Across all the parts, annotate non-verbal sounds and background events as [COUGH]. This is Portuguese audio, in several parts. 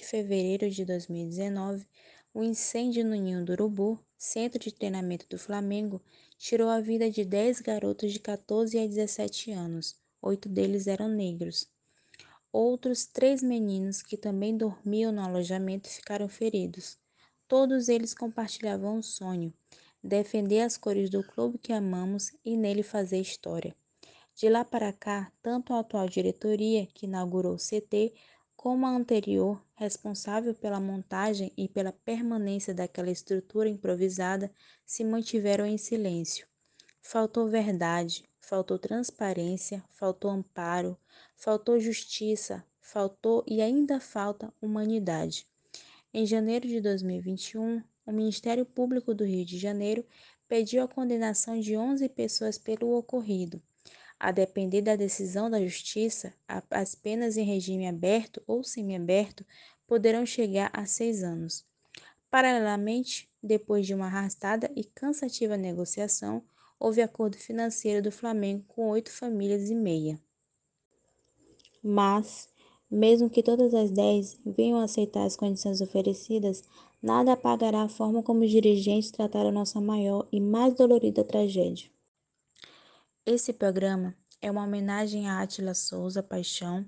exatos dois anos, no dia 8 de fevereiro de 2019, o um incêndio no Ninho do Urubu, centro de treinamento do Flamengo, tirou a vida de 10 garotos de 14 a 17 anos, oito deles eram negros. Outros três meninos que também dormiam no alojamento ficaram feridos. Todos eles compartilhavam um sonho: defender as cores do clube que amamos e nele fazer história. De lá para cá, tanto a atual diretoria, que inaugurou o CT, como a anterior, responsável pela montagem e pela permanência daquela estrutura improvisada, se mantiveram em silêncio. Faltou verdade, faltou transparência, faltou amparo, faltou justiça, faltou e ainda falta humanidade. Em janeiro de 2021, o Ministério Público do Rio de Janeiro pediu a condenação de 11 pessoas pelo ocorrido. A depender da decisão da Justiça, as penas em regime aberto ou semiaberto poderão chegar a seis anos. Paralelamente, depois de uma arrastada e cansativa negociação, houve acordo financeiro do Flamengo com oito famílias e meia. Mas, mesmo que todas as dez venham aceitar as condições oferecidas, nada apagará a forma como os dirigentes trataram nossa maior e mais dolorida tragédia. Esse programa é uma homenagem a Átila Souza Paixão,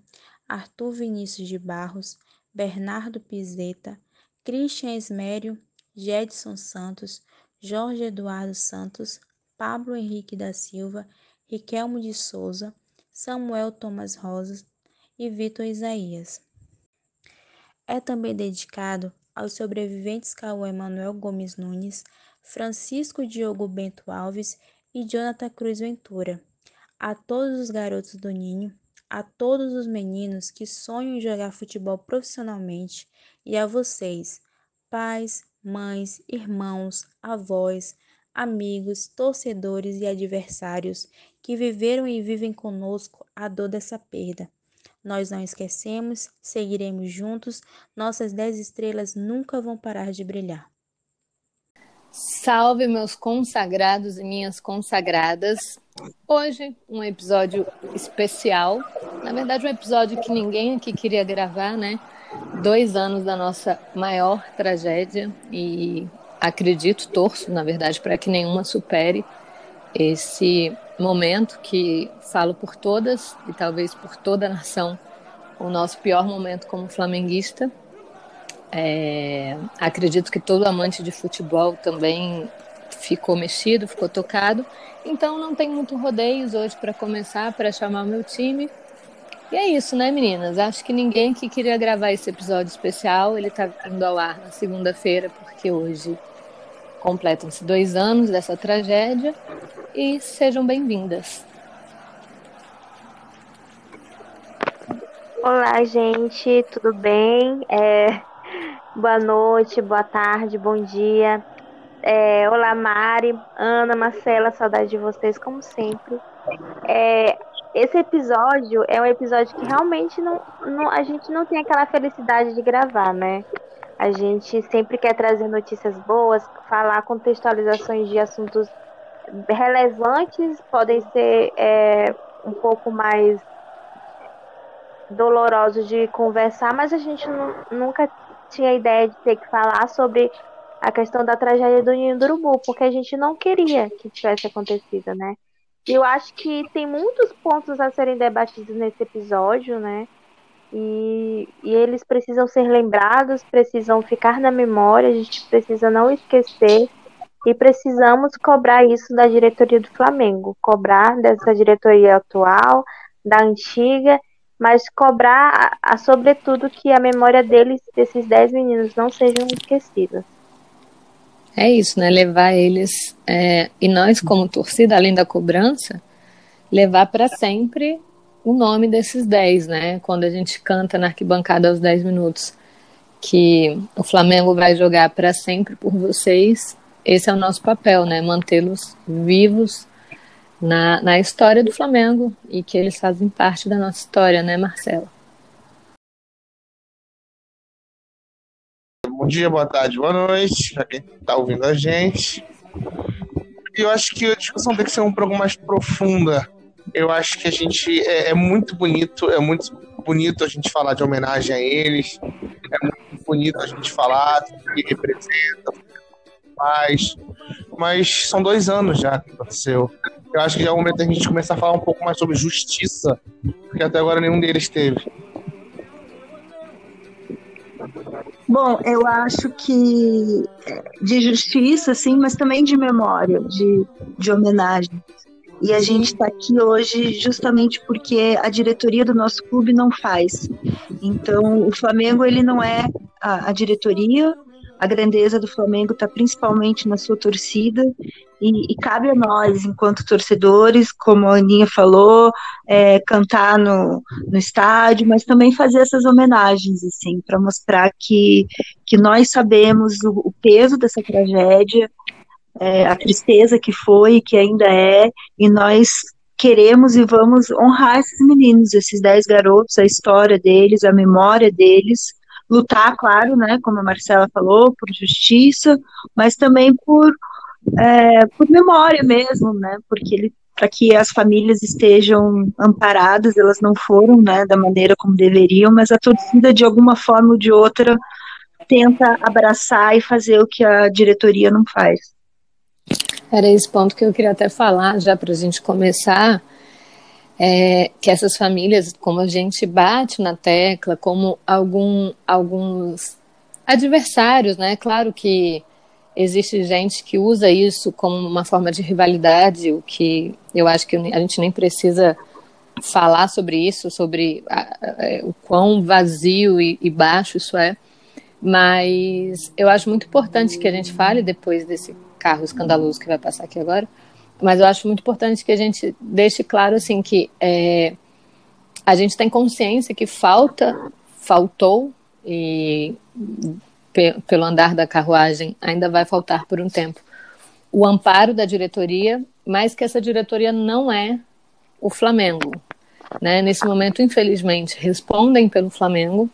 Arthur Vinícius de Barros, Bernardo Pizeta, Christian Esmério, Jedson Santos, Jorge Eduardo Santos, Pablo Henrique da Silva, Riquelmo de Souza, Samuel Thomas Rosas e Vitor Isaías. É também dedicado aos sobreviventes Cauã Emanuel Gomes Nunes, Francisco Diogo Bento Alves e Jonathan Cruz Ventura, a todos os garotos do Ninho, a todos os meninos que sonham em jogar futebol profissionalmente e a vocês, pais, mães, irmãos, avós, amigos, torcedores e adversários que viveram e vivem conosco a dor dessa perda. Nós não esquecemos, seguiremos juntos, nossas dez estrelas nunca vão parar de brilhar. Salve, meus consagrados e minhas consagradas. Hoje, um episódio especial. Na verdade, um episódio que ninguém aqui queria gravar, né? Dois anos da nossa maior tragédia e acredito, torço, na verdade, para que nenhuma supere esse momento que falo por todas e talvez por toda a nação, o nosso pior momento como flamenguista. É, acredito que todo amante de futebol também ficou mexido, ficou tocado. Então não tem muito rodeios hoje para começar, para chamar o meu time. E é isso, né, meninas? Acho que ninguém que queria gravar esse episódio especial, ele está indo ao ar na segunda-feira, porque hoje completam-se dois anos dessa tragédia e sejam bem-vindas. Olá, gente, tudo bem? É... Boa noite, boa tarde, bom dia. É... Olá, Mari, Ana, Marcela, saudade de vocês, como sempre. É... Esse episódio é um episódio que realmente não, não, a gente não tem aquela felicidade de gravar, né? A gente sempre quer trazer notícias boas, falar contextualizações de assuntos relevantes, podem ser é, um pouco mais dolorosos de conversar, mas a gente nunca tinha ideia de ter que falar sobre a questão da tragédia do Ninho do Urubu, porque a gente não queria que tivesse acontecido, né? E eu acho que tem muitos pontos a serem debatidos nesse episódio, né? E, e, eles precisam ser lembrados, precisam ficar na memória, a gente precisa não esquecer e precisamos cobrar isso da diretoria do Flamengo, cobrar dessa diretoria atual, da antiga, mas cobrar, a, a, sobretudo, que a memória deles, desses 10 meninos, não sejam esquecidas. É isso, né? Levar eles, é, e nós, como torcida, além da cobrança, levar para sempre o nome desses 10, né? Quando a gente canta na arquibancada aos 10 minutos que o Flamengo vai jogar para sempre por vocês, esse é o nosso papel, né? Mantê-los vivos na, na história do Flamengo e que eles fazem parte da nossa história, né, Marcelo? Bom dia, boa tarde, boa noite, para quem está ouvindo a gente. Eu acho que a discussão tem que ser um pouco mais profunda Eu acho que a gente é, é muito bonito, é muito bonito a gente falar de homenagem a eles, é muito bonito a gente falar do que representa, faz, mas são dois anos já que aconteceu. Eu acho que já é o momento da gente começar a falar um pouco mais sobre justiça, porque até agora nenhum deles teve. Bom, eu acho que é, de justiça, sim, mas também de memória, de, de homenagem. E a gente está aqui hoje justamente porque a diretoria do nosso clube não faz. Então, o Flamengo ele não é a, a diretoria, a grandeza do Flamengo está principalmente na sua torcida. E, e, cabe a nós, enquanto torcedores, como a Aninha falou, é, cantar no, no estádio, mas também fazer essas homenagens, assim, para mostrar que, que nós sabemos o, o peso dessa tragédia, é, a tristeza que foi e que ainda é, e nós queremos e vamos honrar esses meninos, esses dez garotos, a história deles, a memória deles, lutar, claro, né, como a Marcela falou, por justiça, mas também por, é, por memória mesmo, né, porque ele para que as famílias estejam amparadas, elas não foram, né, da maneira como deveriam, mas a torcida de alguma forma ou de outra tenta abraçar e fazer o que a diretoria não faz. Era esse ponto que eu queria até falar, já para a gente começar, é, que essas famílias, como a gente bate na tecla, como algum, alguns adversários, né? Claro que existe gente que usa isso como uma forma de rivalidade, o que eu acho que a gente nem precisa falar sobre isso, sobre a, a, o quão vazio e, e baixo isso é. Mas eu acho muito importante que a gente fale depois desse carro escandaloso que vai passar aqui agora, mas eu acho muito importante que a gente deixe claro assim que é, a gente tem consciência que falta, faltou e pe pelo andar da carruagem ainda vai faltar por um tempo o amparo da diretoria, mas que essa diretoria não é o Flamengo. Né? Nesse momento, infelizmente, respondem pelo Flamengo,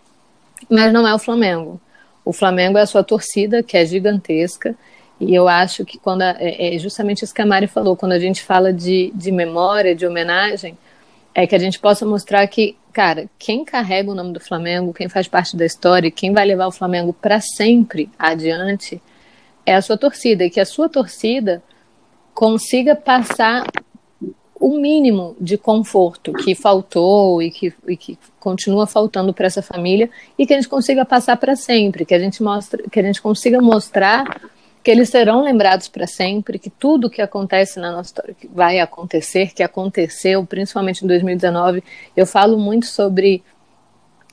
mas não é o Flamengo. O Flamengo é a sua torcida, que é gigantesca, e eu acho que quando a, é, é justamente isso que a Mari falou, quando a gente fala de, de memória, de homenagem, é que a gente possa mostrar que, cara, quem carrega o nome do Flamengo, quem faz parte da história, quem vai levar o Flamengo para sempre adiante, é a sua torcida, e que a sua torcida consiga passar o mínimo de conforto que faltou e que, e que continua faltando para essa família e que a gente consiga passar para sempre, que a gente mostre, que a gente consiga mostrar que eles serão lembrados para sempre, que tudo que acontece na nossa história, que vai acontecer, que aconteceu, principalmente em 2019, eu falo muito sobre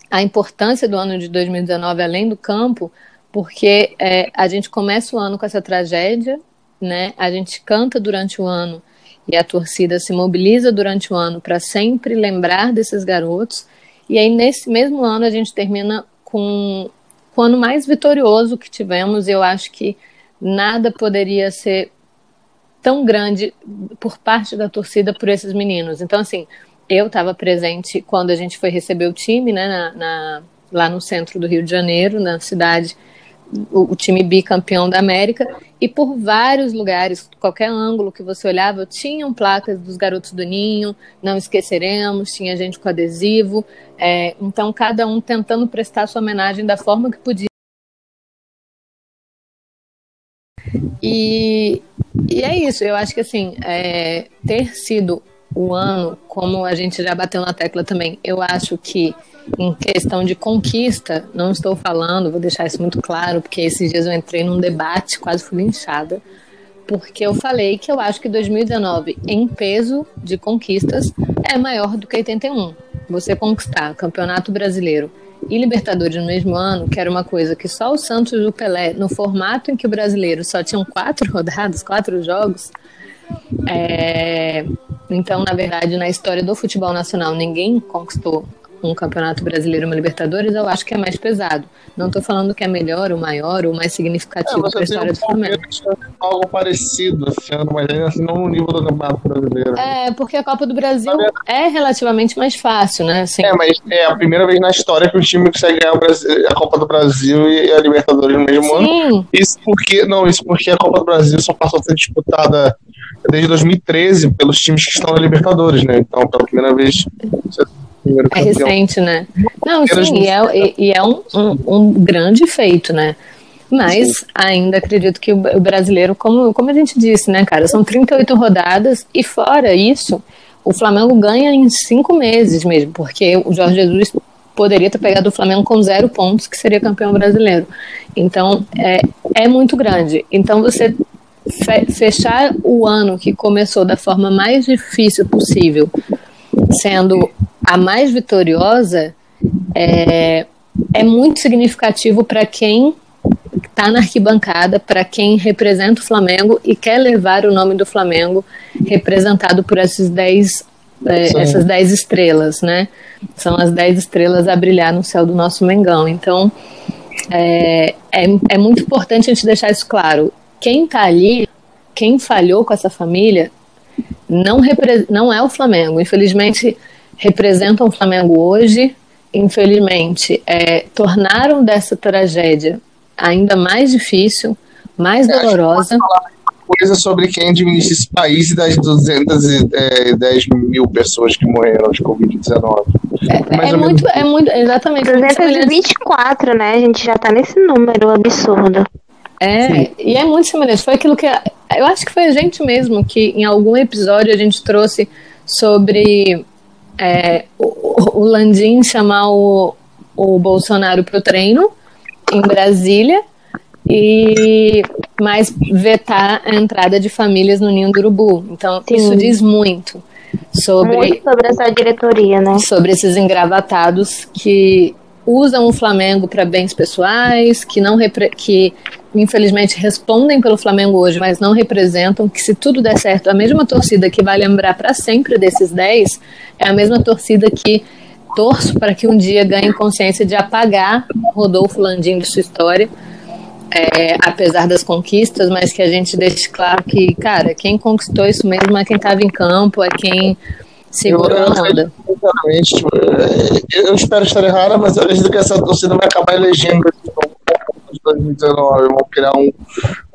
a importância do ano de 2019 além do campo, porque é, a gente começa o ano com essa tragédia, né? A gente canta durante o ano e a torcida se mobiliza durante o ano para sempre lembrar desses garotos. E aí nesse mesmo ano a gente termina com, com o ano mais vitorioso que tivemos. E eu acho que nada poderia ser tão grande por parte da torcida por esses meninos. Então, assim, eu estava presente quando a gente foi receber o time, né, na, na, lá no centro do Rio de Janeiro, na cidade, o, o, time bicampeão da América, e por vários lugares, qualquer ângulo que você olhava, tinham placas dos garotos do Ninho, não esqueceremos, tinha gente com adesivo, é, então cada um tentando prestar sua homenagem da forma que podia E, e é isso, eu acho que assim, é, ter sido o ano, como a gente já bateu na tecla também, eu acho que em questão de conquista, não estou falando, vou deixar isso muito claro, porque esses dias eu entrei num debate, quase fui linchada, porque eu falei que eu acho que 2019, em peso de conquistas, é maior do que 81. Você conquistar Campeonato Brasileiro e Libertadores no mesmo ano, que era uma coisa que só o Santos e o Pelé, no formato em que o brasileiro só tinham quatro [LAUGHS] rodadas, quatro jogos, é... então, na verdade, na história do futebol nacional, ninguém conquistou um campeonato brasileiro, uma Libertadores, eu acho que é mais pesado. Não estou falando que é melhor, ou maior, ou mais significativo é, para a história do Flamengo. Algo parecido esse ano, mas ainda assim não no nível do campeonato brasileiro. É, porque a Copa do Brasil é relativamente mais fácil, né? Assim, é, mas é a primeira vez na história que o time consegue ganhar a Copa do Brasil e a Libertadores no mesmo Sim. ano. Isso porque, não, isso porque a Copa do Brasil só passou a ser disputada desde 2013 pelos times que estão na Libertadores, né? Então, pela primeira vez, é primeiro É campeão. recente, né? Não, sim, e é, e- é um, um, um grande feito, né? Mas ainda acredito que o brasileiro, como, como a gente disse, né, cara, são 38 rodadas e fora isso, o Flamengo ganha em cinco meses mesmo, porque o Jorge Jesus poderia ter pegado o Flamengo com zero pontos, que seria campeão brasileiro. Então, é, é muito grande. Então, você fe- fechar o ano que começou da forma mais difícil possível, sendo a mais vitoriosa, é, é muito significativo para quem está na arquibancada, para quem representa o Flamengo e quer levar o nome do Flamengo representado por esses 10, é, essas 10 estrelas, né? São as 10 estrelas a brilhar no céu do nosso Mengão. Então, é, é, é muito importante a gente deixar isso claro. Quem está ali, quem falhou com essa família, não, não é o Flamengo. Infelizmente, representam o Flamengo hoje. Infelizmente, é, tornaram dessa tragédia ainda mais difícil, mais É, dolorosa. Coisa sobre quem administra esse país e das 210 mil pessoas que morreram de Covid-19. Mais É ou muito, menos. é muito, exatamente. muito semelhante. 224, né? A gente já tá nesse número absurdo. É, e é muito semelhante. Foi aquilo que. Eu acho que foi a gente mesmo que em algum episódio a gente trouxe sobre é, o, o Landim chamar o, o Bolsonaro para o treino em Brasília e mais vetar a entrada de famílias no Ninho do Urubu. Então, Sim. isso diz muito sobre Muito sobre essa diretoria, né? sobre esses engravatados que usam o Flamengo para bens pessoais, que não que infelizmente respondem pelo Flamengo hoje, mas não representam, que se tudo der certo, a mesma torcida que vai lembrar para sempre desses 10 é a mesma torcida que torço para que um dia ganhe consciência de apagar Rodolfo Landim de sua história. é, apesar das conquistas, mas que a gente deixe claro que, cara, quem conquistou isso mesmo é quem estava em campo, é quem segurou Eu- a onda. Sinceramente, tipo, é, eu espero estar errada, mas eu acredito que essa torcida vai acabar elegendo esse campeão de 2019. Vão criar um,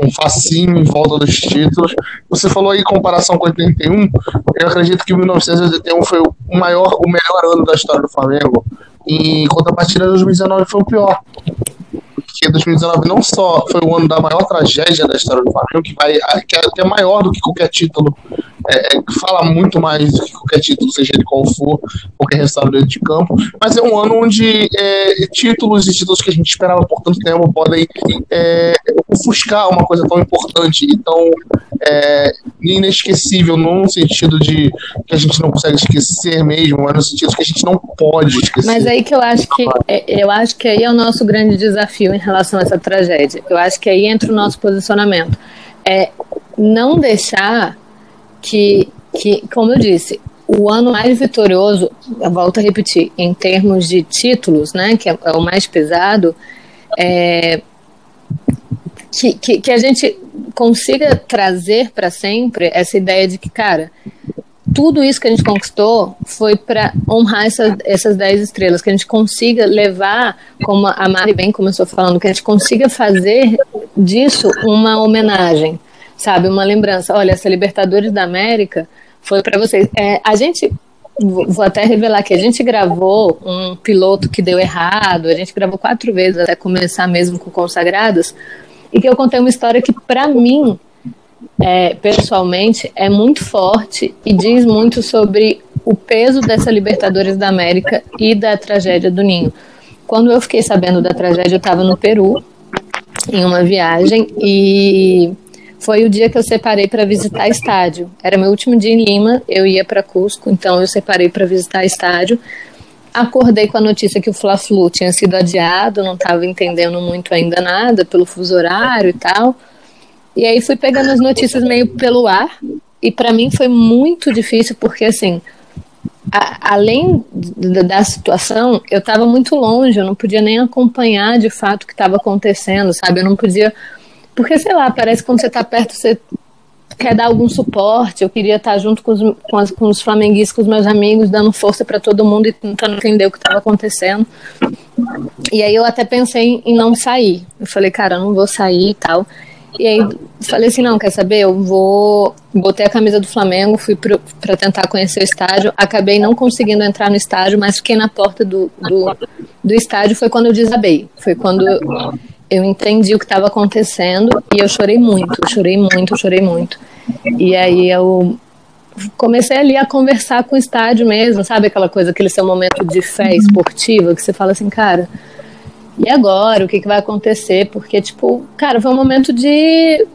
um fascínio em volta dos títulos. Você falou aí comparação com 81. Eu acredito que 1981 foi o maior, o melhor ano da história do Flamengo. E contrapartida 2019 foi o pior. Porque 2019 não só foi o ano da maior tragédia da história do Flamengo, que, vai, que, é, que é maior do que qualquer título, é, é, fala muito mais do que qualquer título, seja ele qual for, qualquer resultado dentro de campo, mas é um ano onde é, títulos e títulos que a gente esperava por tanto tempo podem é, ofuscar uma coisa tão importante e tão é, inesquecível, no sentido de que a gente não consegue esquecer mesmo, mas no sentido que a gente não pode esquecer. Mas aí que eu acho que é, eu acho que aí é o nosso grande desafio em relação a essa tragédia. Eu acho que aí entra o nosso posicionamento. É não deixar que, que como eu disse, o ano mais vitorioso, volto a repetir, em termos de títulos, né, que é, é o mais pesado, é, que, que, que a gente consiga trazer para sempre essa ideia de que, cara, tudo isso que a gente conquistou foi para honrar essa, essas 10 estrelas, que a gente consiga levar, como a Mari bem começou falando, que a gente consiga fazer disso uma homenagem, sabe? Uma lembrança. Olha, essa Libertadores da América foi para vocês. É, a gente, vou até revelar que a gente gravou um piloto que deu errado, a gente gravou quatro vezes até começar mesmo com Consagrados, e que eu contei uma história que, para mim, é, pessoalmente, é muito forte e diz muito sobre o peso dessa Libertadores da América e da tragédia do Ninho. Quando eu fiquei sabendo da tragédia, eu estava no Peru, em uma viagem, e foi o dia que eu separei para visitar estádio. Era meu último dia em Lima, eu ia para Cusco, então eu separei para visitar estádio. Acordei com a notícia que o Fla-Flu tinha sido adiado, não estava entendendo muito ainda nada pelo fuso horário e tal. E aí fui pegando as notícias meio pelo ar, e para mim foi muito difícil, porque assim, a, além da, situação, eu estava muito longe, eu não podia nem acompanhar de fato o que estava acontecendo, sabe? Eu não podia. Porque, sei lá, parece que quando você está perto, você quer dar algum suporte. Eu queria estar junto com os, com, as, com os flamenguistas, com os meus amigos, dando força para todo mundo e tentando entender o que estava acontecendo. E aí eu até pensei em não sair. Eu falei, cara, eu não vou sair e tal. E aí falei assim, não, quer saber? Eu vou. Botei a camisa do Flamengo, fui para tentar conhecer o estádio. Acabei não conseguindo entrar no estádio, mas fiquei na porta do, do, do estádio. Foi quando eu desabei. Foi quando eu entendi o que estava acontecendo e eu chorei muito, chorei muito, chorei muito. E aí eu comecei ali a conversar com o estádio mesmo, sabe aquela coisa, aquele seu momento de fé esportiva que você fala assim, cara, e agora? O que, que vai acontecer? Porque, tipo, cara, foi um momento de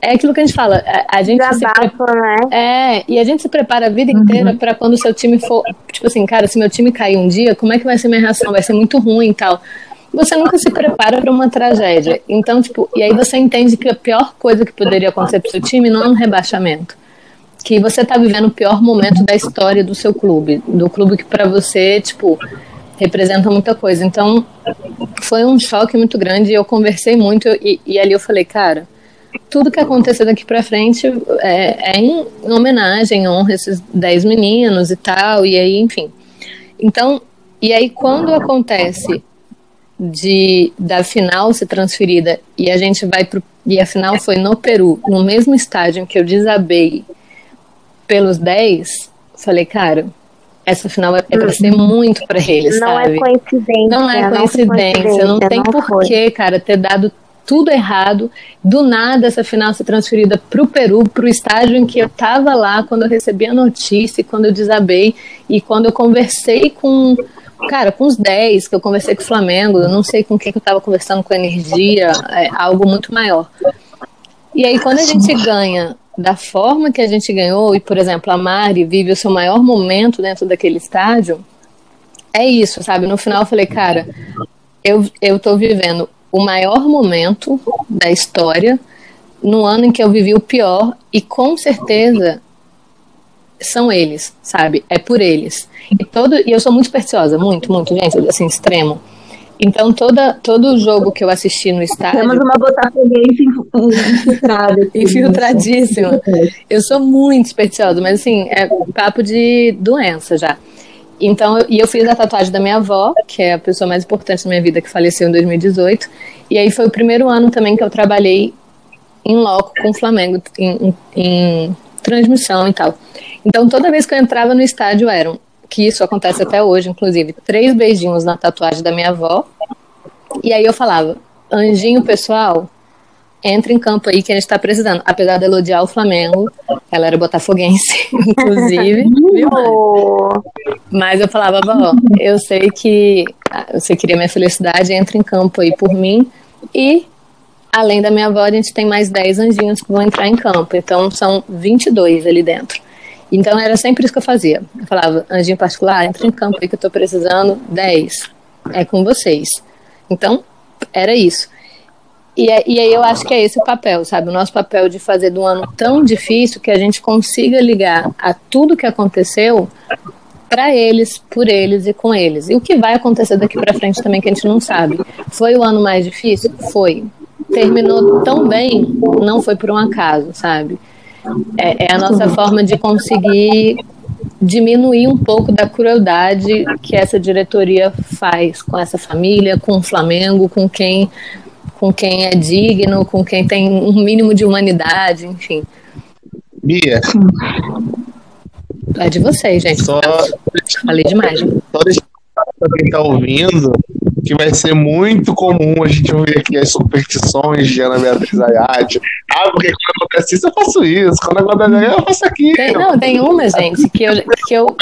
é aquilo que a gente fala. A, a gente Desabafo, se pre... né? É, e a gente se prepara a vida inteira para quando o seu time for. Tipo assim, cara, se meu time cair um dia, como é que vai ser minha reação? Vai ser muito ruim e tal. Você nunca se prepara para uma tragédia. Então, tipo, e aí você entende que a pior coisa que poderia acontecer pro seu time não é um rebaixamento. Que você tá vivendo o pior momento da história do seu clube. Do clube que para você, tipo, representa muita coisa. Então, foi um choque muito grande. Eu conversei muito e, e ali eu falei, cara tudo que acontecer daqui para frente é, é em, em homenagem, em honra esses 10 meninos e tal, e aí, enfim. Então, e aí quando acontece de da final ser transferida e a gente vai pro e a final foi no Peru, no mesmo estádio em que eu desabei pelos 10, falei, cara, essa final é, é para ser muito para eles, não é sabe? É coincidência, não é coincidência, não, não tem porquê, cara, ter dado tudo errado. Do nada, essa final ser transferida para o Peru, para o estágio em que eu estava lá quando eu recebi a notícia, quando eu desabei e quando eu conversei com, cara, com os 10, que eu conversei com o Flamengo, eu não sei com quem que eu estava conversando com energia, é algo muito maior. E aí, quando a gente ganha da forma que a gente ganhou, e por exemplo, a Mari vive o seu maior momento dentro daquele estádio, é isso, sabe? No final eu falei, cara, eu, eu tô vivendo o maior momento da história no ano em que eu vivi o pior e com certeza são eles, sabe? É por eles. E todo e eu sou muito supersticiosa, muito, muito, gente, assim, extremo. Então toda todo jogo que eu assisti no estádio Temos uma botafoguense infiltrada. Assim, infiltradíssima. Eu sou muito supersticiosa, mas assim, é papo de doença já. Então, e eu fiz a tatuagem da minha avó, que é a pessoa mais importante da minha vida, que faleceu em 2018. E aí foi o primeiro ano também que eu trabalhei em loco com o Flamengo, em, em, em transmissão e tal. Então, toda vez que eu entrava no estádio eram, que isso acontece até hoje, inclusive, três beijinhos na tatuagem da minha avó. E aí eu falava, anjinho pessoal, entra em campo aí que a gente tá precisando. Apesar de elogiar o Flamengo, ela era botafoguense, [LAUGHS] inclusive. Mas eu falava, vó, eu sei que você queria minha felicidade, entra em campo aí por mim. E, além da minha avó, a gente tem mais 10 anjinhos que vão entrar em campo. Então, são 22 ali dentro. Então, era sempre isso que eu fazia. Eu falava, anjinho particular, entra em campo aí que eu tô precisando, 10. É com vocês. Então, era isso. E, é, e aí eu acho que é esse o papel, sabe? O nosso papel de fazer de um ano tão difícil que a gente consiga ligar a tudo que aconteceu para eles, por eles e com eles. E o que vai acontecer daqui para frente também que a gente não sabe. Foi o ano mais difícil? Foi. Terminou tão bem, não foi por um acaso, sabe? É, é a nossa forma de conseguir diminuir um pouco da crueldade que essa diretoria faz com essa família, com o Flamengo, com quem com quem é digno, com quem tem um mínimo de humanidade, enfim. Bia. É de vocês, gente. Só, Falei demais. Né? Só deixar pra quem tá ouvindo que vai ser muito comum a gente ouvir aqui as superstições de Ana Beatriz Ayade. Ah, porque quando acontece isso, eu faço isso. Quando acontece isso, eu faço aquilo. Tem, não, tem uma, gente, que eu. Que eu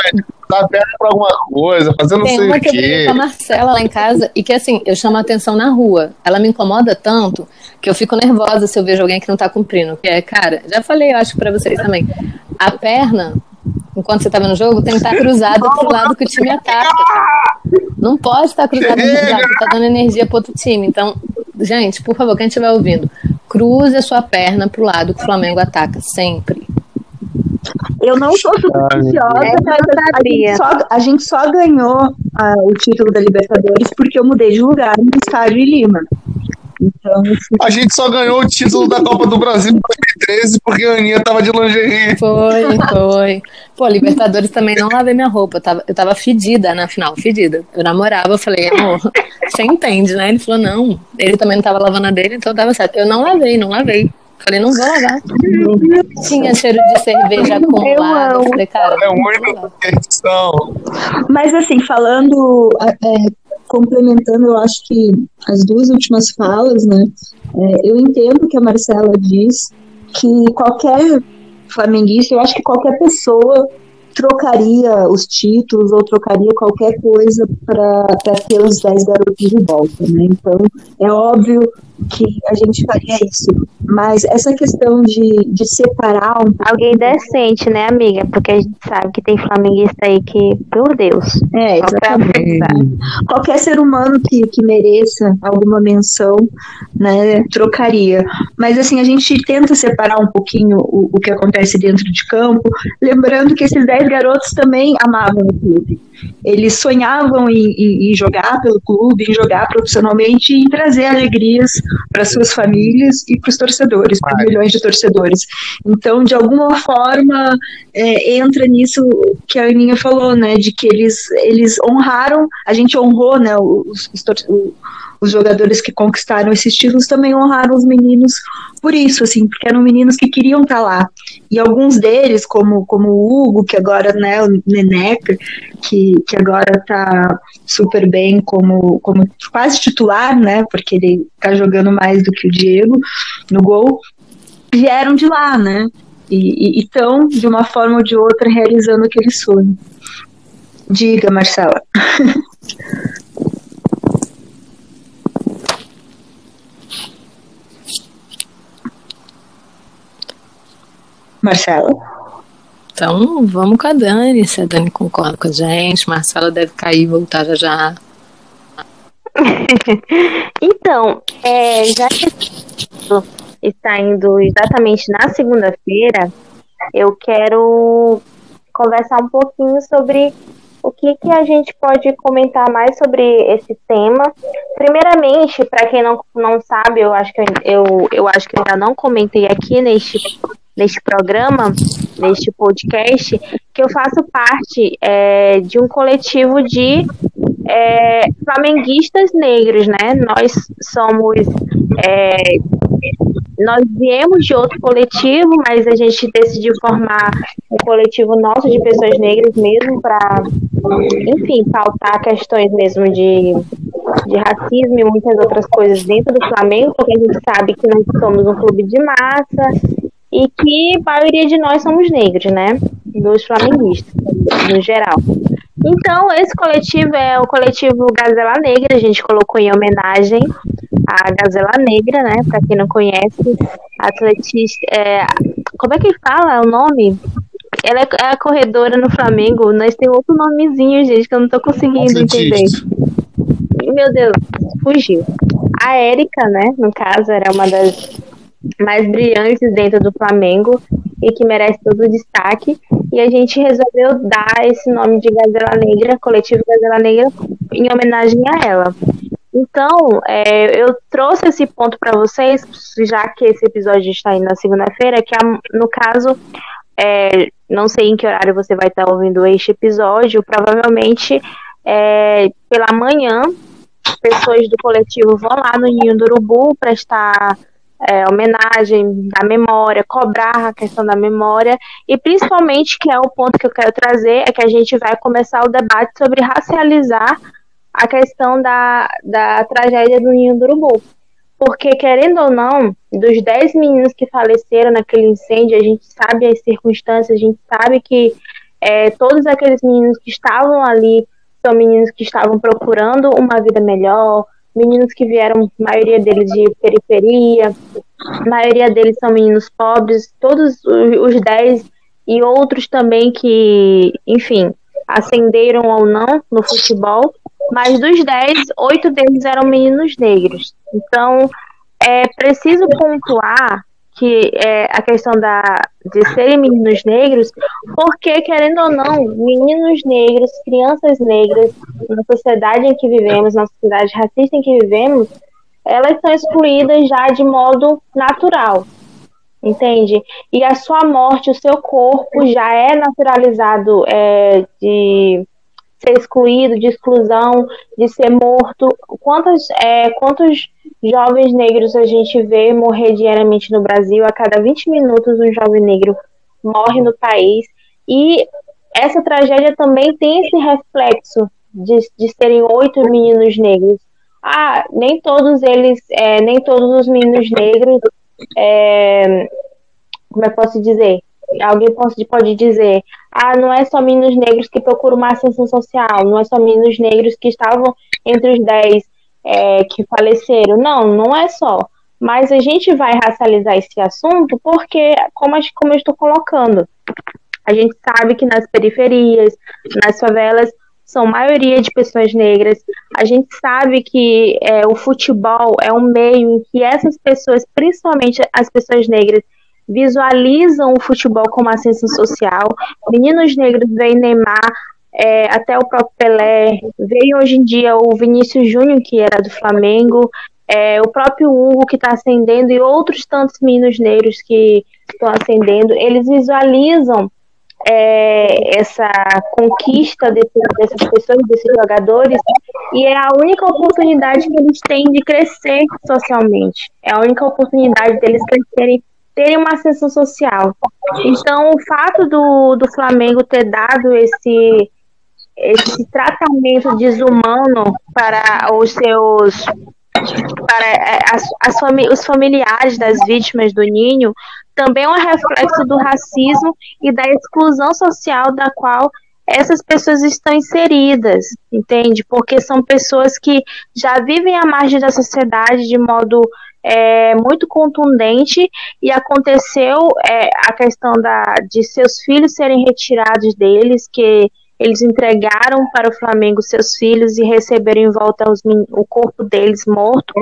tá perto pra alguma coisa, fazendo não sei uma o que eu com a Marcela lá em casa e que assim, eu chamo a atenção na rua. Ela me incomoda tanto que eu fico nervosa se eu vejo alguém que não tá cumprindo. Que é, cara, já falei, eu acho pra vocês também. A perna enquanto você tá vendo o jogo, tem que estar cruzado pro lado que o time ataca. Não pode estar cruzado pro lado, tá dando energia pro outro time. Então, gente, por favor, quem estiver ouvindo, cruze a sua perna pro lado que o Flamengo ataca, sempre. Eu não sou supersticiosa, mas a gente, só, a gente só ganhou uh, o título da Libertadores porque eu mudei de lugar no estádio em Lima. Então, a gente só ganhou o título da Copa do Brasil em 2013 porque a Aninha tava de lingerie. Foi, foi. Pô, Libertadores também não lavei minha roupa. Eu tava, eu tava fedida na final, fedida. Eu namorava, eu falei, amor, você entende, né? Ele falou, não. Ele também não tava lavando a dele, então tava certo. Eu não lavei, não lavei. Falei, não vou lavar. Tinha cheiro de cerveja acumulada. Falei, cara, é única questão. Mas assim, falando, é, complementando, eu acho que as duas últimas falas, né? É, eu entendo que a Marcela diz que qualquer flamenguista, eu acho que qualquer pessoa trocaria os títulos ou trocaria qualquer coisa para ter os 10 garotos de volta, né? Então, é óbvio que a gente faria isso. Mas essa questão de, de separar um Alguém decente, né, amiga? Porque a gente sabe que tem flamenguista aí que, por Deus. É, exatamente. Qualquer ser humano que, que mereça alguma menção, né, trocaria. Mas assim, a gente tenta separar um pouquinho o, o que acontece dentro de campo, lembrando que esses 10 garotos também amavam o clube. Eles sonhavam em, em, em jogar pelo clube, em jogar profissionalmente e em trazer alegrias para suas famílias e para os torcedores, para milhões de torcedores. Então, de alguma forma, é, entra nisso que a Aninha falou, né, de que eles, eles honraram, a gente honrou, né, os, os, os jogadores que conquistaram esses títulos também honraram os meninos por isso, assim, porque eram meninos que queriam estar tá lá. E alguns deles, como, como o Hugo, que agora, né, o Neneca, que, que agora tá super bem como, como quase titular, né, porque ele tá jogando mais do que o Diego no gol, vieram de lá, né, e estão, de uma forma ou de outra, realizando aquele sonho. Diga, Marcela. [LAUGHS] Marcela? Então, vamos com a Dani, se a Dani concorda com a gente. Marcela deve cair e voltar já já. [LAUGHS] então, é, já que está indo exatamente na segunda-feira, eu quero conversar um pouquinho sobre o que, que a gente pode comentar mais sobre esse tema. Primeiramente, para quem não, não sabe, eu acho que eu, eu, eu acho que eu ainda não comentei aqui neste neste programa, neste podcast, que eu faço parte é, de um coletivo de é, flamenguistas negros, né? Nós somos. É, nós viemos de outro coletivo, mas a gente decidiu formar um coletivo nosso de pessoas negras mesmo para, enfim, pautar questões mesmo de, de racismo e muitas outras coisas dentro do Flamengo, porque a gente sabe que nós somos um clube de massa e que a maioria de nós somos negros, né? Dos flamenguistas, no geral. Então, esse coletivo é o coletivo Gazela Negra, a gente colocou em homenagem à Gazela Negra, né? Para quem não conhece, atletista. É, como é que fala o nome? Ela é a corredora no Flamengo, nós temos outro nomezinho, gente, que eu não tô conseguindo entender. Meu Deus, fugiu. A Érica, né? No caso, era uma das mais brilhantes dentro do Flamengo e que merece todo o destaque. E a gente resolveu dar esse nome de Gazela Negra, Coletivo Gazela Negra, em homenagem a ela. Então, é, eu trouxe esse ponto para vocês, já que esse episódio está indo na segunda-feira, que no caso, é, não sei em que horário você vai estar ouvindo este episódio, provavelmente é, pela manhã, pessoas do coletivo vão lá no Ninho do Urubu prestar é, homenagem da memória, cobrar a questão da memória e principalmente, que é o ponto que eu quero trazer, é que a gente vai começar o debate sobre racializar a questão da, da tragédia do Ninho do Urubu. Porque, querendo ou não, dos 10 meninos que faleceram naquele incêndio, a gente sabe as circunstâncias, a gente sabe que é, todos aqueles meninos que estavam ali são meninos que estavam procurando uma vida melhor, meninos que vieram, maioria deles de periferia, maioria deles são meninos pobres, todos os 10 e outros também que, enfim, ascenderam ou não no futebol, mas dos 10, oito deles eram meninos negros. Então, é preciso pontuar que é a questão da, de serem meninos negros, porque, querendo ou não, meninos negros, crianças negras, na sociedade em que vivemos, na sociedade racista em que vivemos, elas são excluídas já de modo natural, entende? E a sua morte, o seu corpo já é naturalizado é, de ser excluído, de exclusão, de ser morto. Quantos, é, quantos jovens negros a gente vê morrer diariamente no Brasil. A cada 20 minutos, um jovem negro morre no país. E essa tragédia também tem esse reflexo de, de serem oito meninos negros. Ah, nem todos eles, é, nem todos os meninos negros, é, como é que posso dizer? Alguém pode, pode dizer, ah, não é só meninos negros que procuram uma ascensão social, não é só meninos negros que estavam entre os dez é, que faleceram. Não, não é só. Mas a gente vai racializar esse assunto porque, como, como eu estou colocando, a gente sabe que nas periferias, nas favelas, são maioria de pessoas negras. A gente sabe que é, o futebol é um meio em que essas pessoas, principalmente as pessoas negras, visualizam o futebol como ascensão social. Meninos negros veem Neymar, é, até o próprio Pelé, veio hoje em dia o Vinícius Júnior, que era do Flamengo, é, o próprio Hugo, que está ascendendo, e outros tantos meninos negros que estão ascendendo, eles visualizam é, essa conquista desse, dessas pessoas, desses jogadores, e é a única oportunidade que eles têm de crescer socialmente. É a única oportunidade deles crescerem, terem uma ascensão social. Então, o fato do, do Flamengo ter dado esse esse tratamento desumano para os seus para é, as, as fami os familiares das vítimas do ninho também é um reflexo do racismo e da exclusão social da qual essas pessoas estão inseridas, entende? Porque são pessoas que já vivem à margem da sociedade de modo é, muito contundente e aconteceu é, a questão da, de seus filhos serem retirados deles, que eles entregaram para o Flamengo seus filhos e receberam em volta os, o corpo deles morto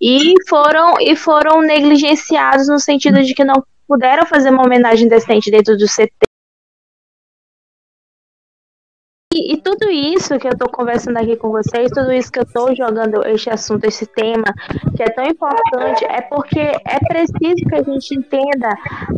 e foram e foram negligenciados no sentido de que não puderam fazer uma homenagem decente dentro do CT E, tudo isso que eu estou conversando aqui com vocês, tudo isso que eu estou jogando este assunto, esse tema, que é tão importante, é porque é preciso que a gente entenda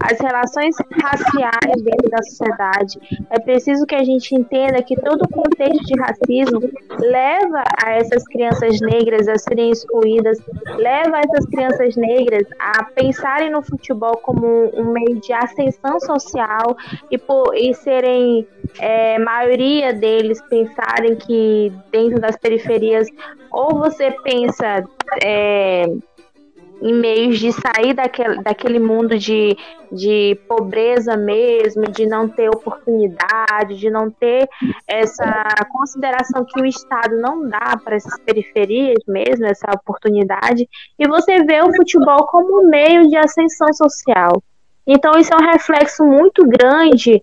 as relações raciais dentro da sociedade. É preciso que a gente entenda que todo o contexto de racismo leva a essas crianças negras a serem excluídas, leva essas crianças negras a pensarem no futebol como um meio de ascensão social e, por, e serem é, maioria deles eles pensarem que dentro das periferias, ou você pensa é, em meios de sair daquele, daquele mundo de, de pobreza mesmo, de não ter oportunidade, de não ter essa consideração que o Estado não dá para essas periferias mesmo, essa oportunidade, e você vê o futebol como um meio de ascensão social. Então, isso é um reflexo muito grande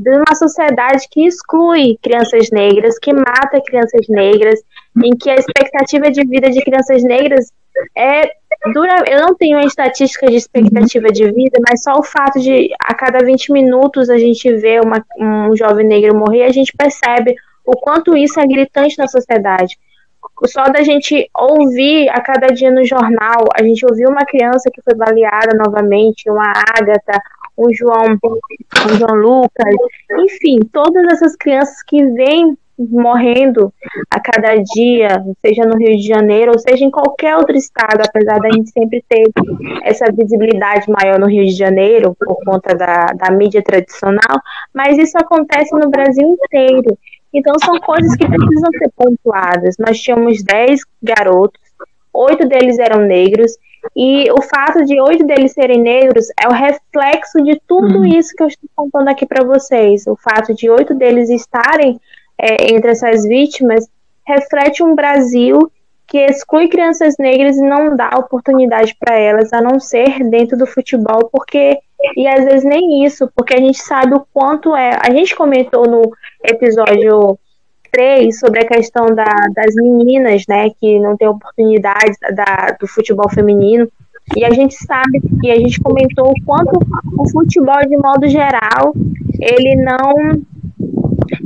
de uma sociedade que exclui crianças negras, que mata crianças negras, em que a expectativa de vida de crianças negras é dura. Eu não tenho uma estatística de expectativa de vida, mas só o fato de a cada 20 minutos a gente vê uma, um jovem negro morrer, a gente percebe o quanto isso é gritante na sociedade. Só da gente ouvir a cada dia no jornal, a gente ouviu uma criança que foi baleada novamente, uma Ágata, o João, o João Lucas, enfim, todas essas crianças que vêm morrendo a cada dia, seja no Rio de Janeiro ou seja em qualquer outro estado, apesar da gente sempre ter essa visibilidade maior no Rio de Janeiro por conta da, da mídia tradicional, mas isso acontece no Brasil inteiro. Então são coisas que precisam ser pontuadas. Nós tínhamos 10 garotos, oito deles eram negros, e o fato de oito deles serem negros é o reflexo de tudo uhum. isso que eu estou contando aqui para vocês. O fato de oito deles estarem é, entre essas vítimas reflete um Brasil que exclui crianças negras e não dá oportunidade para elas, a não ser dentro do futebol, porque e às vezes nem isso, porque a gente sabe o quanto é. A gente comentou no episódio 3 sobre a questão da, das meninas, né, que não tem oportunidade da, do futebol feminino. E a gente sabe, e a gente comentou o quanto o futebol, de modo geral, ele não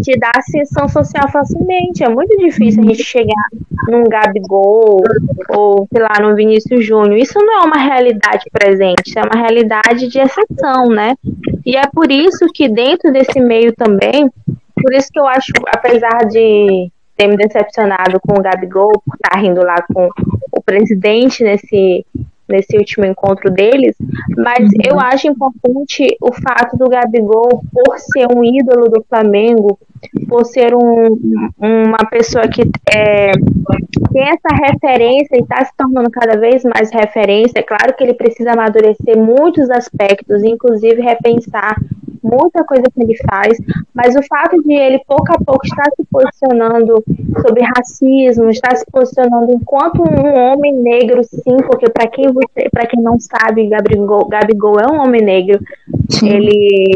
te dá ascensão social facilmente. É muito difícil a gente chegar num Gabigol ou, sei lá, num Vinícius Júnior. Isso não é uma realidade presente, é uma realidade de exceção, né? E é por isso que dentro desse meio também por isso que eu acho, apesar de ter me decepcionado com o Gabigol, por estar rindo lá com o presidente nesse, nesse último encontro deles, mas uhum. eu acho importante o fato do Gabigol, por ser um ídolo do Flamengo, por ser um, uma pessoa que é, tem essa referência e está se tornando cada vez mais referência. É claro que ele precisa amadurecer muitos aspectos, inclusive repensar muita coisa que ele faz, mas o fato de ele pouco a pouco estar se posicionando sobre racismo, estar se posicionando enquanto um homem negro, sim, porque para quem você, para quem não sabe, Gabigol, Gabigol é um homem negro. Sim. Ele,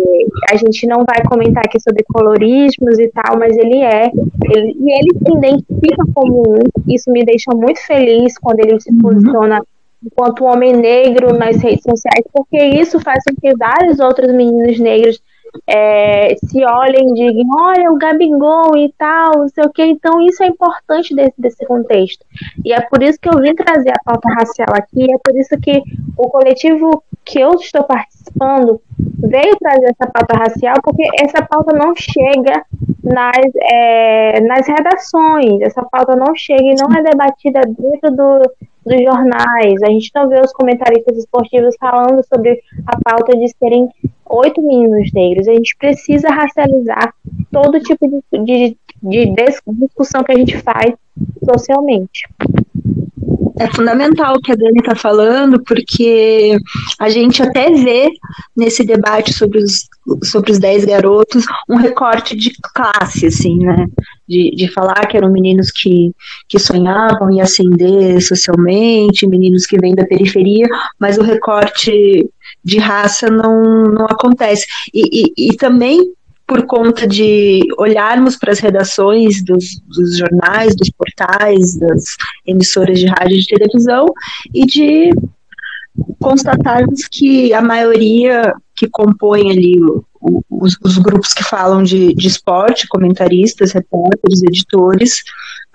a gente não vai comentar aqui sobre colorismos e tal, mas ele é, ele, e ele se identifica como um. Isso me deixa muito feliz quando ele se uhum. posiciona enquanto homem negro nas redes sociais, porque isso faz com que vários outros meninos negros é, se olhem e digam, olha o Gabigol e tal, não sei o que. Então isso é importante desse, desse contexto. E é por isso que eu vim trazer a pauta racial aqui, é por isso que o coletivo que eu estou participando veio trazer essa pauta racial, porque essa pauta não chega nas, é, nas redações, essa pauta não chega e não é debatida dentro do, dos jornais. A gente não vê os comentaristas esportivos falando sobre a pauta de serem oito meninos negros. A gente precisa racializar todo tipo de, de, de discussão que a gente faz socialmente é fundamental o que a Dani está falando, porque a gente até vê nesse debate sobre os, sobre os 10 garotos um recorte de classe, assim, né? De, de falar que eram meninos que, que sonhavam em ascender socialmente, meninos que vêm da periferia, mas o recorte de raça não, não acontece. E, e, e também por conta de olharmos para as redações dos, dos, jornais, dos portais, das emissoras de rádio e de televisão e de constatarmos que a maioria que compõe ali o, o, os, os, grupos que falam de, de esporte, comentaristas, repórteres, editores,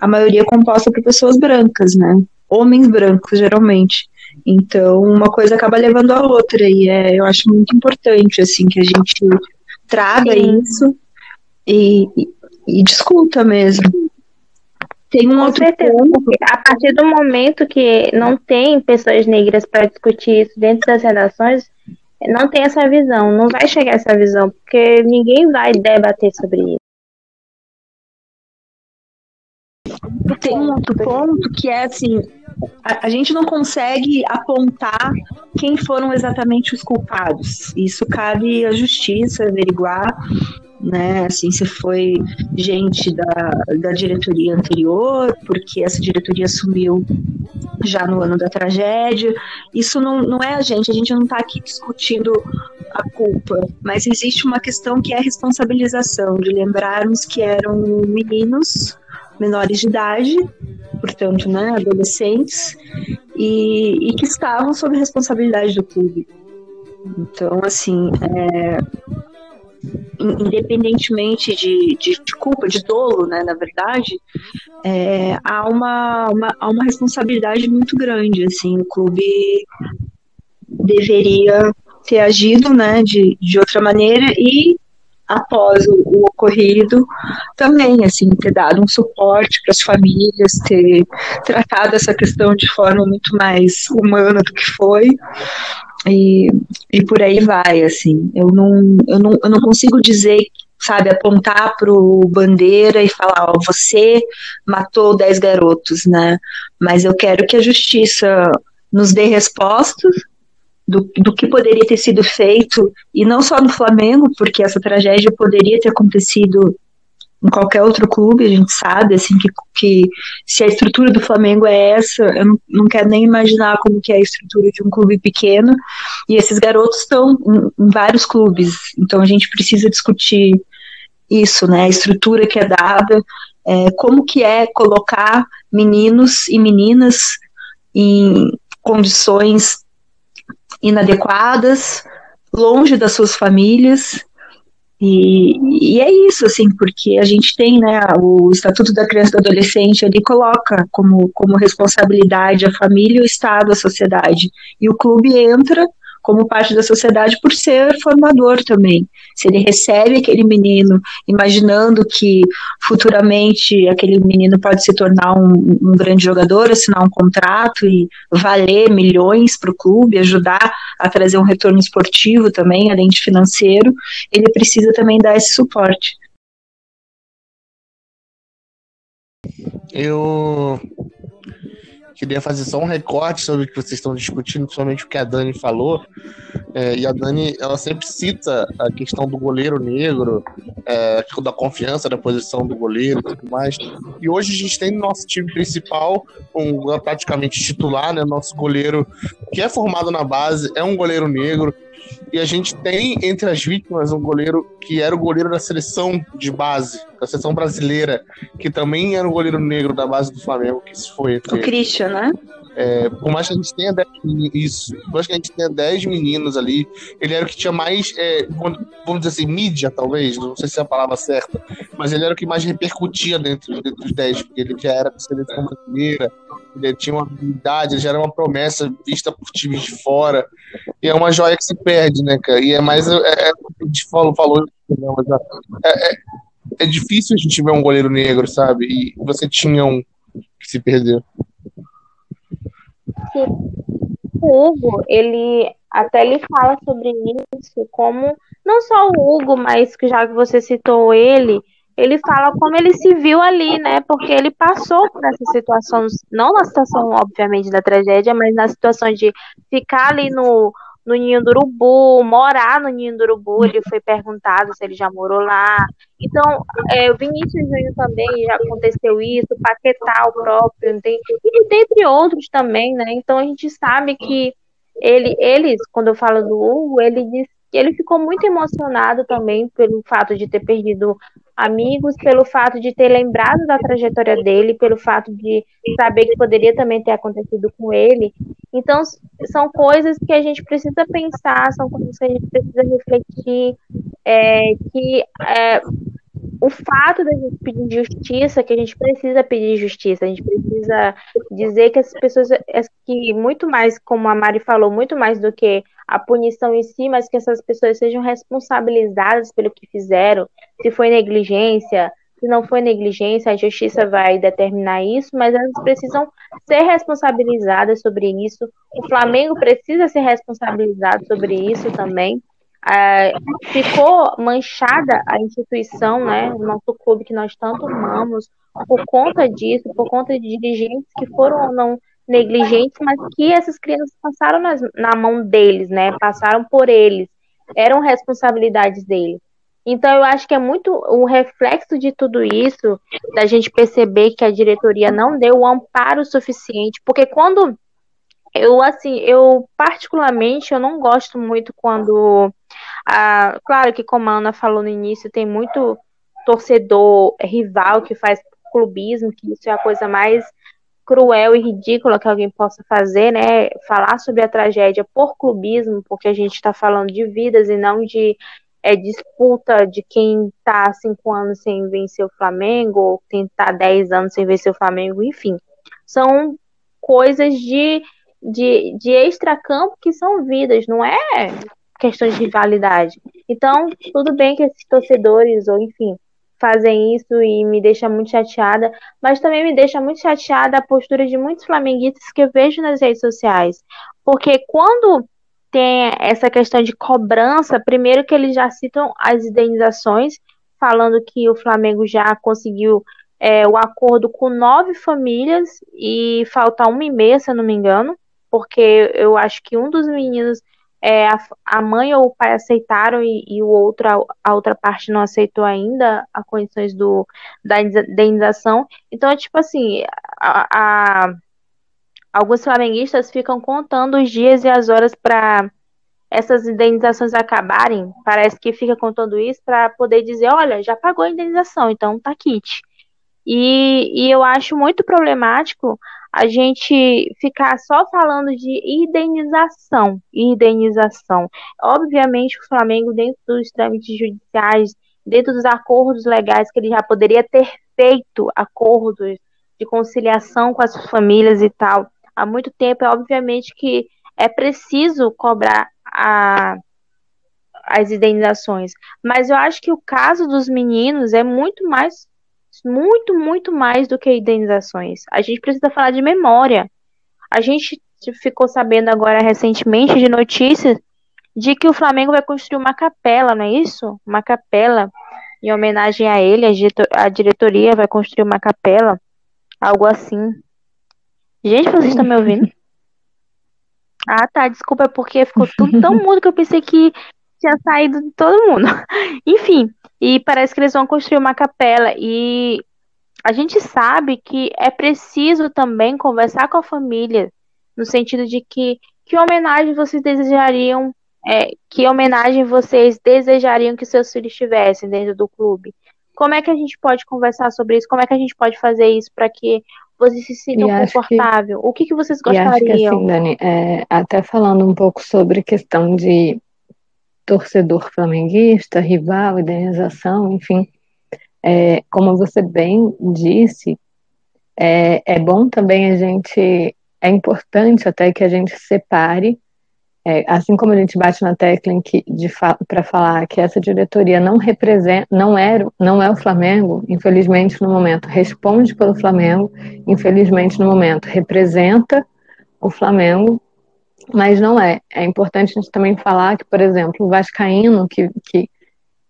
a maioria é composta por pessoas brancas, né? Homens brancos, geralmente. Então, uma coisa acaba levando a outra, e é, eu acho muito importante, assim, que a gente traga Sim. isso e, e, discuta mesmo. Tem um Com outro certeza, ponto. a partir do momento que não tem pessoas negras para discutir isso dentro das redações, não tem essa visão, não vai chegar essa visão, porque ninguém vai debater sobre Tem um outro ponto que é assim, a, a, gente não consegue apontar quem foram exatamente os culpados. Isso cabe à justiça averiguar, né? Assim, se foi gente da, da diretoria anterior, porque essa diretoria assumiu já no ano da tragédia. Isso não, não é a gente, a gente não está aqui discutindo a culpa, mas existe uma questão que é a responsabilização, de lembrarmos que eram meninos menores de idade, portanto, né, adolescentes, e, e que estavam sob responsabilidade do clube. Então, assim, é, independentemente de, de, de, culpa, de dolo, né, na verdade, é, há, uma, uma, há uma responsabilidade muito grande, assim, o clube deveria ter agido, né, de, de outra maneira e após o, o, ocorrido, também, assim, ter dado um suporte para as famílias, ter tratado essa questão de forma muito mais humana do que foi, e, e por aí vai, assim, eu não, eu não, eu não consigo dizer sabe, apontar para o bandeira e falar, ó, você matou dez garotos, né? Mas eu quero que a justiça nos dê respostas do, do que poderia ter sido feito, e não só no Flamengo, porque essa tragédia poderia ter acontecido em qualquer outro clube, a gente sabe, assim, que, que se a estrutura do Flamengo é essa, eu não, não quero nem imaginar como que é a estrutura de um clube pequeno, e esses garotos estão em, em vários clubes, então a gente precisa discutir isso, né, a estrutura que é dada, é, como que é colocar meninos e meninas em condições inadequadas, longe das suas famílias. E, e, é isso, assim, porque a gente tem, né, o Estatuto da Criança e do Adolescente ali coloca como, como responsabilidade a família, o Estado, a sociedade. E o clube entra como parte da sociedade por ser formador também. Se ele recebe aquele menino, imaginando que futuramente aquele menino pode se tornar um, um grande jogador, assinar um contrato e valer milhões para o clube, ajudar a trazer um retorno esportivo também, além de financeiro, ele precisa também dar esse suporte. Eu queria fazer só um recorte sobre o que vocês estão discutindo, principalmente o que a Dani falou. É, e a Dani, ela sempre cita a questão do goleiro negro, é, da confiança da posição do goleiro e tudo mais. E hoje a gente tem no nosso time principal, um praticamente titular, né? Nosso goleiro que é formado na base, é um goleiro negro. E a gente tem entre as vítimas um goleiro que era o goleiro da seleção de base, da seleção brasileira, que também era o goleiro negro da base do Flamengo, que se foi. O Christian, né? É, por mais que a gente tenha 10 isso, por mais que a gente tenha 10 meninos ali, ele era o que tinha mais, é, vamos dizer assim, mídia, talvez, não sei se é a palavra certa, mas ele era o que mais repercutia dentro, dentro dos 10, porque ele já era da seleção brasileira, ele tinha uma habilidade, ele já era uma promessa vista por times de fora, e é uma joia que se perde, né, cara? E é mais, é, é, a gente falou, falou mas é, é, é difícil a gente ver um goleiro negro, sabe? E você tinha um que se perdeu o Hugo, ele até ele fala sobre isso, como não só o Hugo, mas que já que você citou ele, ele fala como ele se viu ali, né? Porque ele passou por essa situação, não na situação, obviamente, da tragédia, mas na situação de ficar ali no, no Ninho do Urubu, morar no Ninho do Urubu, ele foi perguntado se ele já morou lá. Então, é, o Vinícius Júnior também já aconteceu isso, Paquetá o próprio, tem, e dentre outros também, né? Então a gente sabe que ele, eles, quando eu falo do Hugo, ele diz que ele ficou muito emocionado também pelo fato de ter perdido amigos, pelo fato de ter lembrado da trajetória dele, pelo fato de saber que poderia também ter acontecido com ele. Então, são coisas que a gente precisa pensar, são coisas que a gente precisa refletir, é, que é, o fato da gente pedir justiça, que a gente precisa pedir justiça, a gente precisa dizer que as pessoas, que muito mais, como a Mari falou, muito mais do que a punição em si, mas que essas pessoas sejam responsabilizadas pelo que fizeram, se foi negligência, se não foi negligência, a justiça vai determinar isso, mas elas precisam ser responsabilizadas sobre isso. O Flamengo precisa ser responsabilizado sobre isso também. É, ficou manchada a instituição, né, o nosso clube que nós tanto amamos, por conta disso, por conta de dirigentes que foram ou não negligentes, mas que essas crianças passaram nas, na mão deles, né? Passaram por eles, eram responsabilidades deles. Então eu acho que é muito o reflexo de tudo isso, da gente perceber que a diretoria não deu o amparo suficiente, porque quando eu assim, eu particularmente eu não gosto muito quando a, claro que como a Ana falou no início, tem muito torcedor rival que faz clubismo, que isso é a coisa mais cruel e ridícula que alguém possa fazer, né? Falar sobre a tragédia por clubismo, porque a gente está falando de vidas e não de é, disputa de quem está cinco anos sem vencer o Flamengo, ou quem está dez anos sem vencer o Flamengo, enfim. São coisas de, de, de extracampo que são vidas, não é questão de rivalidade. Então, tudo bem que esses torcedores, ou enfim, fazem isso e me deixa muito chateada, mas também me deixa muito chateada a postura de muitos flamenguistas que eu vejo nas redes sociais. Porque quando tem essa questão de cobrança, primeiro que eles já citam as indenizações, falando que o Flamengo já conseguiu é, o acordo com nove famílias e falta uma e meia, se eu não me engano, porque eu acho que um dos meninos é, a, a, mãe ou o pai aceitaram e, e o outro, a, a, outra parte não aceitou ainda as condições do, da indenização. Então, tipo assim, a, alguns flamenguistas ficam contando os dias e as horas para essas indenizações acabarem. Parece que fica contando isso para poder dizer, olha, já pagou a indenização, então tá kit. E, e eu acho muito problemático a gente ficar só falando de indenização, indenização. Obviamente, o Flamengo, dentro dos trâmites judiciais, dentro dos acordos legais que ele já poderia ter feito, acordos de conciliação com as famílias e tal, há muito tempo, é obviamente que é preciso cobrar a, as indenizações. Mas eu acho que o caso dos meninos é muito mais, muito, muito mais do que indenizações. A gente precisa falar de memória. A gente ficou sabendo agora recentemente de notícias de que o Flamengo vai construir uma capela, não é isso? Uma capela em homenagem a ele, a diretoria vai construir uma capela, algo assim. Gente, vocês estão me ouvindo? [LAUGHS] Ah, tá, desculpa, é porque ficou tudo tão mudo que eu pensei que tinha saído de todo mundo. [LAUGHS] Enfim, e parece que eles vão construir uma capela e a gente sabe que é preciso também conversar com a família, no sentido de que que homenagem vocês desejariam, é, que homenagem vocês desejariam que seus filhos tivessem dentro do clube. Como é que a gente pode conversar sobre isso? Como é que a gente pode fazer isso para que vocês se sintam confortável? Que, o que, que vocês gostariam? E acho que assim, Dani, é, até falando um pouco sobre questão de torcedor flamenguista, rival, indenização, enfim, é, como você bem disse, é, é bom também a gente, é importante até que a gente separe é, assim como a gente bate na tecla para falar que essa diretoria não representa, não é, não é o Flamengo, infelizmente no momento responde pelo Flamengo, infelizmente no momento representa o Flamengo, mas não é. É importante a gente também falar que, por exemplo, o Vascaíno que, que,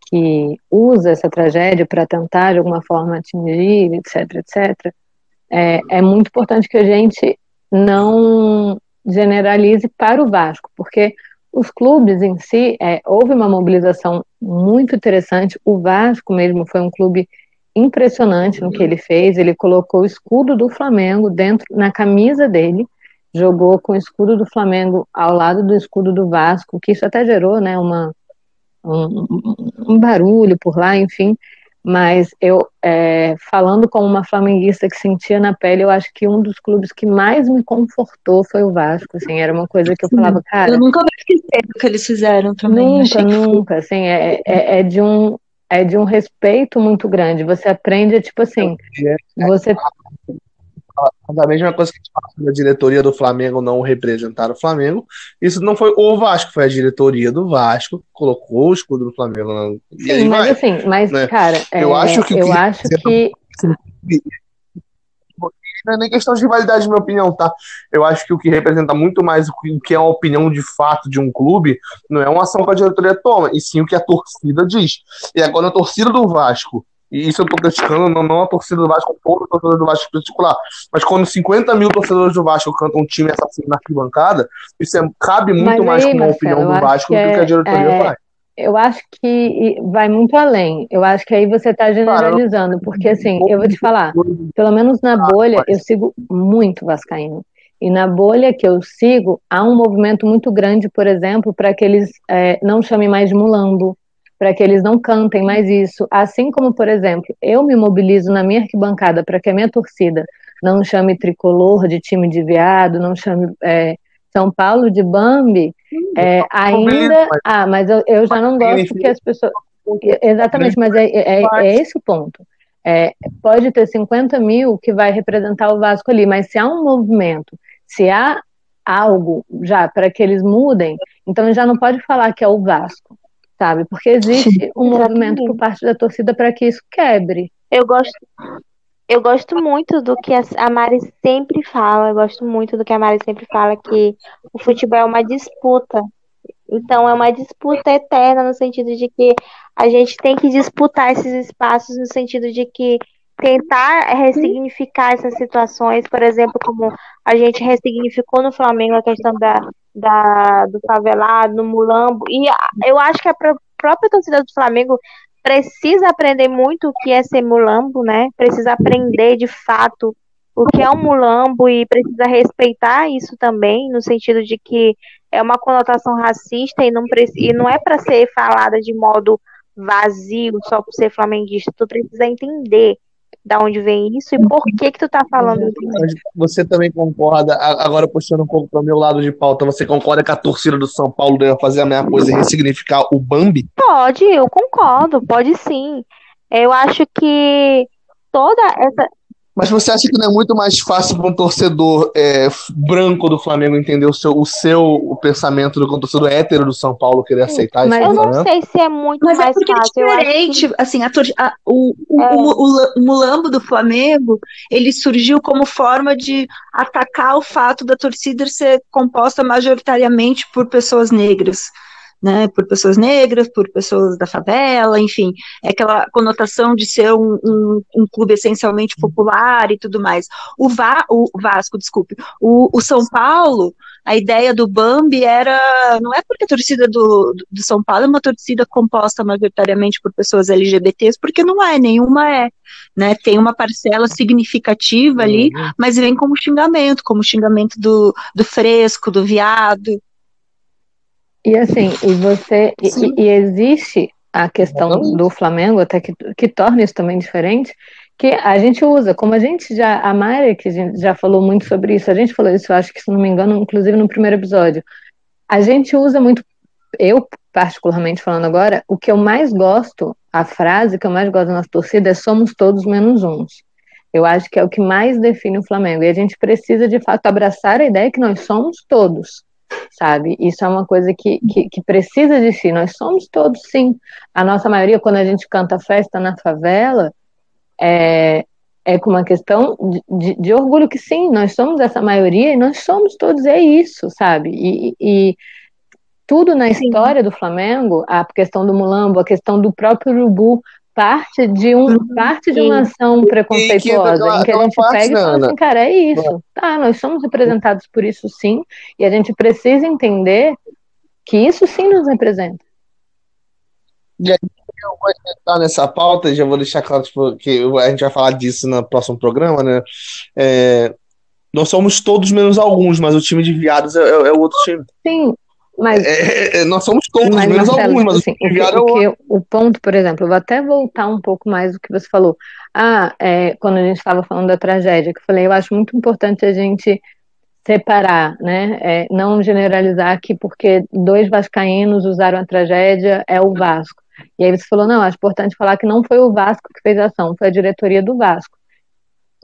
que usa essa tragédia para tentar de alguma forma atingir, etc, etc, é, é muito importante que a gente não generalize para o Vasco, porque os clubes em si, é, houve uma mobilização muito interessante. O Vasco mesmo foi um clube impressionante no que ele fez. Ele colocou o escudo do Flamengo dentro na camisa dele, jogou com o escudo do Flamengo ao lado do escudo do Vasco, que isso até gerou, né, uma um, um barulho por lá, enfim. Mas eu, é, falando como uma flamenguista que sentia na pele, eu acho que um dos clubes que mais me confortou foi o Vasco, assim, era uma coisa que eu falava, cara... Eu nunca vou esquecer o que eles fizeram também. Nunca, nunca, assim, é, é, é, de um, é de um respeito muito grande, você aprende, tipo assim, você da mesma coisa que a gente fala sobre a diretoria do Flamengo não representar o Flamengo, isso não foi o Vasco, foi a diretoria do Vasco que colocou o escudo do Flamengo. Não. Sim, mas vai, assim, mas, né? cara, eu é, acho que. Eu acho que. Não é nem questão de rivalidade, na minha opinião, tá? Eu acho que o que representa muito mais o que é a opinião de fato de um clube não é uma ação que a diretoria toma, e sim o que a torcida diz. E agora a torcida do Vasco e isso eu tô criticando não, não a torcida do Vasco, todo torcedor do Vasco em particular. Mas quando 50 mil torcedores do Vasco cantam um time assassino na arquibancada, isso é, cabe muito Mas mais aí, com a opinião do Vasco do que a é, diretoria é, faz. Eu acho que vai muito além. Eu acho que aí você está generalizando, porque assim, eu vou te falar, pelo menos na bolha, eu sigo muito Vascaíno. E na bolha que eu sigo, há um movimento muito grande, por exemplo, para que eles é, não chamem mais de mulambo, para que eles não cantem mais isso. Assim como, por exemplo, eu me mobilizo na minha arquibancada para que a minha torcida não chame tricolor de time de viado, não chame é, São Paulo de Bambi, é, ainda. Ah, mas eu, eu já não gosto que as pessoas. Exatamente, mas é, é, é esse o ponto. É, pode ter 50 mil que vai representar o Vasco ali, mas se há um movimento, se há algo já para que eles mudem, então já não pode falar que é o Vasco sabe? Porque existe um movimento por parte da torcida para que isso quebre. Eu gosto, eu gosto muito do que a Mari sempre fala, eu gosto muito do que a Mari sempre fala, que o futebol é uma disputa. Então é uma disputa eterna no sentido de que a gente tem que disputar esses espaços no sentido de que tentar ressignificar essas situações, por exemplo, como a gente ressignificou no Flamengo a questão da, da, do favelado, no mulambo. E eu acho que a própria torcida do Flamengo precisa aprender muito o que é ser mulambo, né? Precisa aprender de fato o que é um mulambo e precisa respeitar isso também, no sentido de que é uma conotação racista e não, e não é para ser falada de modo vazio só por ser flamenguista. Tu precisa entender da onde vem isso e por que que tu tá falando isso. Você também concorda, agora puxando um pouco para o meu lado de pauta, você concorda que a torcida do São Paulo deve fazer a mesma coisa e ressignificar o Bambi? Pode, eu concordo, pode sim. Eu acho que toda essa Mas você acha que não é muito mais fácil para um torcedor é, branco do Flamengo entender o seu, o seu o pensamento do que um torcedor hétero do São Paulo querer aceitar Mas eu não sei se é muito Mas é mais porque é fácil. eu acho diferente, que- assim, a tor- a- o, o, É. o, o- o mulambo do Flamengo, ele surgiu como forma de atacar o fato da torcida ser composta majoritariamente por pessoas negras, né, por pessoas negras, por pessoas da favela, enfim, é aquela conotação de ser um, um, um clube essencialmente popular e tudo mais. O, Va, o Vasco, desculpe, o, o São Paulo, a ideia do Bambi era, não é porque a torcida do, do São Paulo é uma torcida composta majoritariamente por pessoas LGBTs, porque não é, nenhuma é, né, tem uma parcela significativa ali, mas vem como xingamento, como xingamento do, do fresco, do viado, E assim, e você e- e, existe a questão do Flamengo, até que, que torna isso também diferente, que a gente usa, como a gente já, a Mari, que a já falou muito sobre isso, a gente falou isso, eu acho que, se não me engano, inclusive no primeiro episódio, a gente usa muito, eu particularmente falando agora, o que eu mais gosto, a frase que eu mais gosto da nossa torcida é somos todos menos uns. Eu acho que é o que mais define o Flamengo. E a gente precisa, de fato, abraçar a ideia que nós somos todos sabe? Isso é uma coisa que, que, que precisa existir. Nós somos todos, sim. A nossa maioria, quando a gente canta festa na favela, é, é com uma questão de, de, de orgulho que sim, nós somos essa maioria e nós somos todos, é isso, sabe? E, e tudo na Sim. história do Flamengo, a questão do Mulambo, a questão do próprio Urubu, parte de, um, Uhum. parte de uma ação preconceituosa, aquela- em que a gente parte, pega e fala assim, cara, é isso. Tá, nós somos representados por isso sim, e a gente precisa entender que isso sim nos representa. Eu vou entrar nessa pauta e já vou deixar claro tipo, que a gente vai falar disso no próximo programa, né? É, nós somos todos menos alguns, mas o time de viados é, é- é o outro time. Sim, mas É, é, nós somos todos Mas, menos Marcelo, alguns, mas assim, o que, é o o ponto, por exemplo, eu vou até voltar um pouco mais do que você falou. Ah, é, quando a gente estava falando da tragédia, que eu falei, eu acho muito importante a gente separar, né? É, não generalizar que porque dois vascaínos usaram a tragédia é o Vasco. E aí você falou, não, acho importante falar que não foi o Vasco que fez a ação, foi a diretoria do Vasco.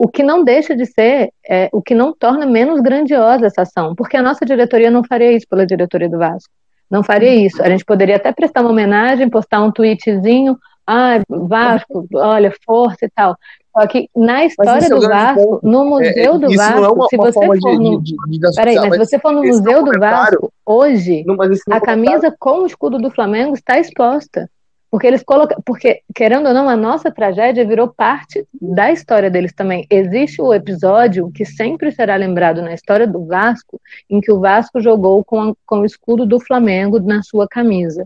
O que não deixa de ser, é, o que não torna menos grandiosa essa ação, porque a nossa diretoria não faria isso pela diretoria do Vasco. Não faria isso. A gente poderia até prestar uma homenagem, postar um tweetzinho, ah, Vasco, olha, força e tal. Só que na história é do Vasco, no Museu do isso não é Vasco, uma, se você for de, no... de, Peraí, mas se você for no Museu do Vasco, hoje, Não, a camisa com o escudo do Flamengo está exposta. Porque eles colocam. Porque, querendo ou não, a nossa tragédia virou parte da história deles também. Existe o episódio que sempre será lembrado na história do Vasco, em que o Vasco jogou com, a- com o escudo do Flamengo na sua camisa.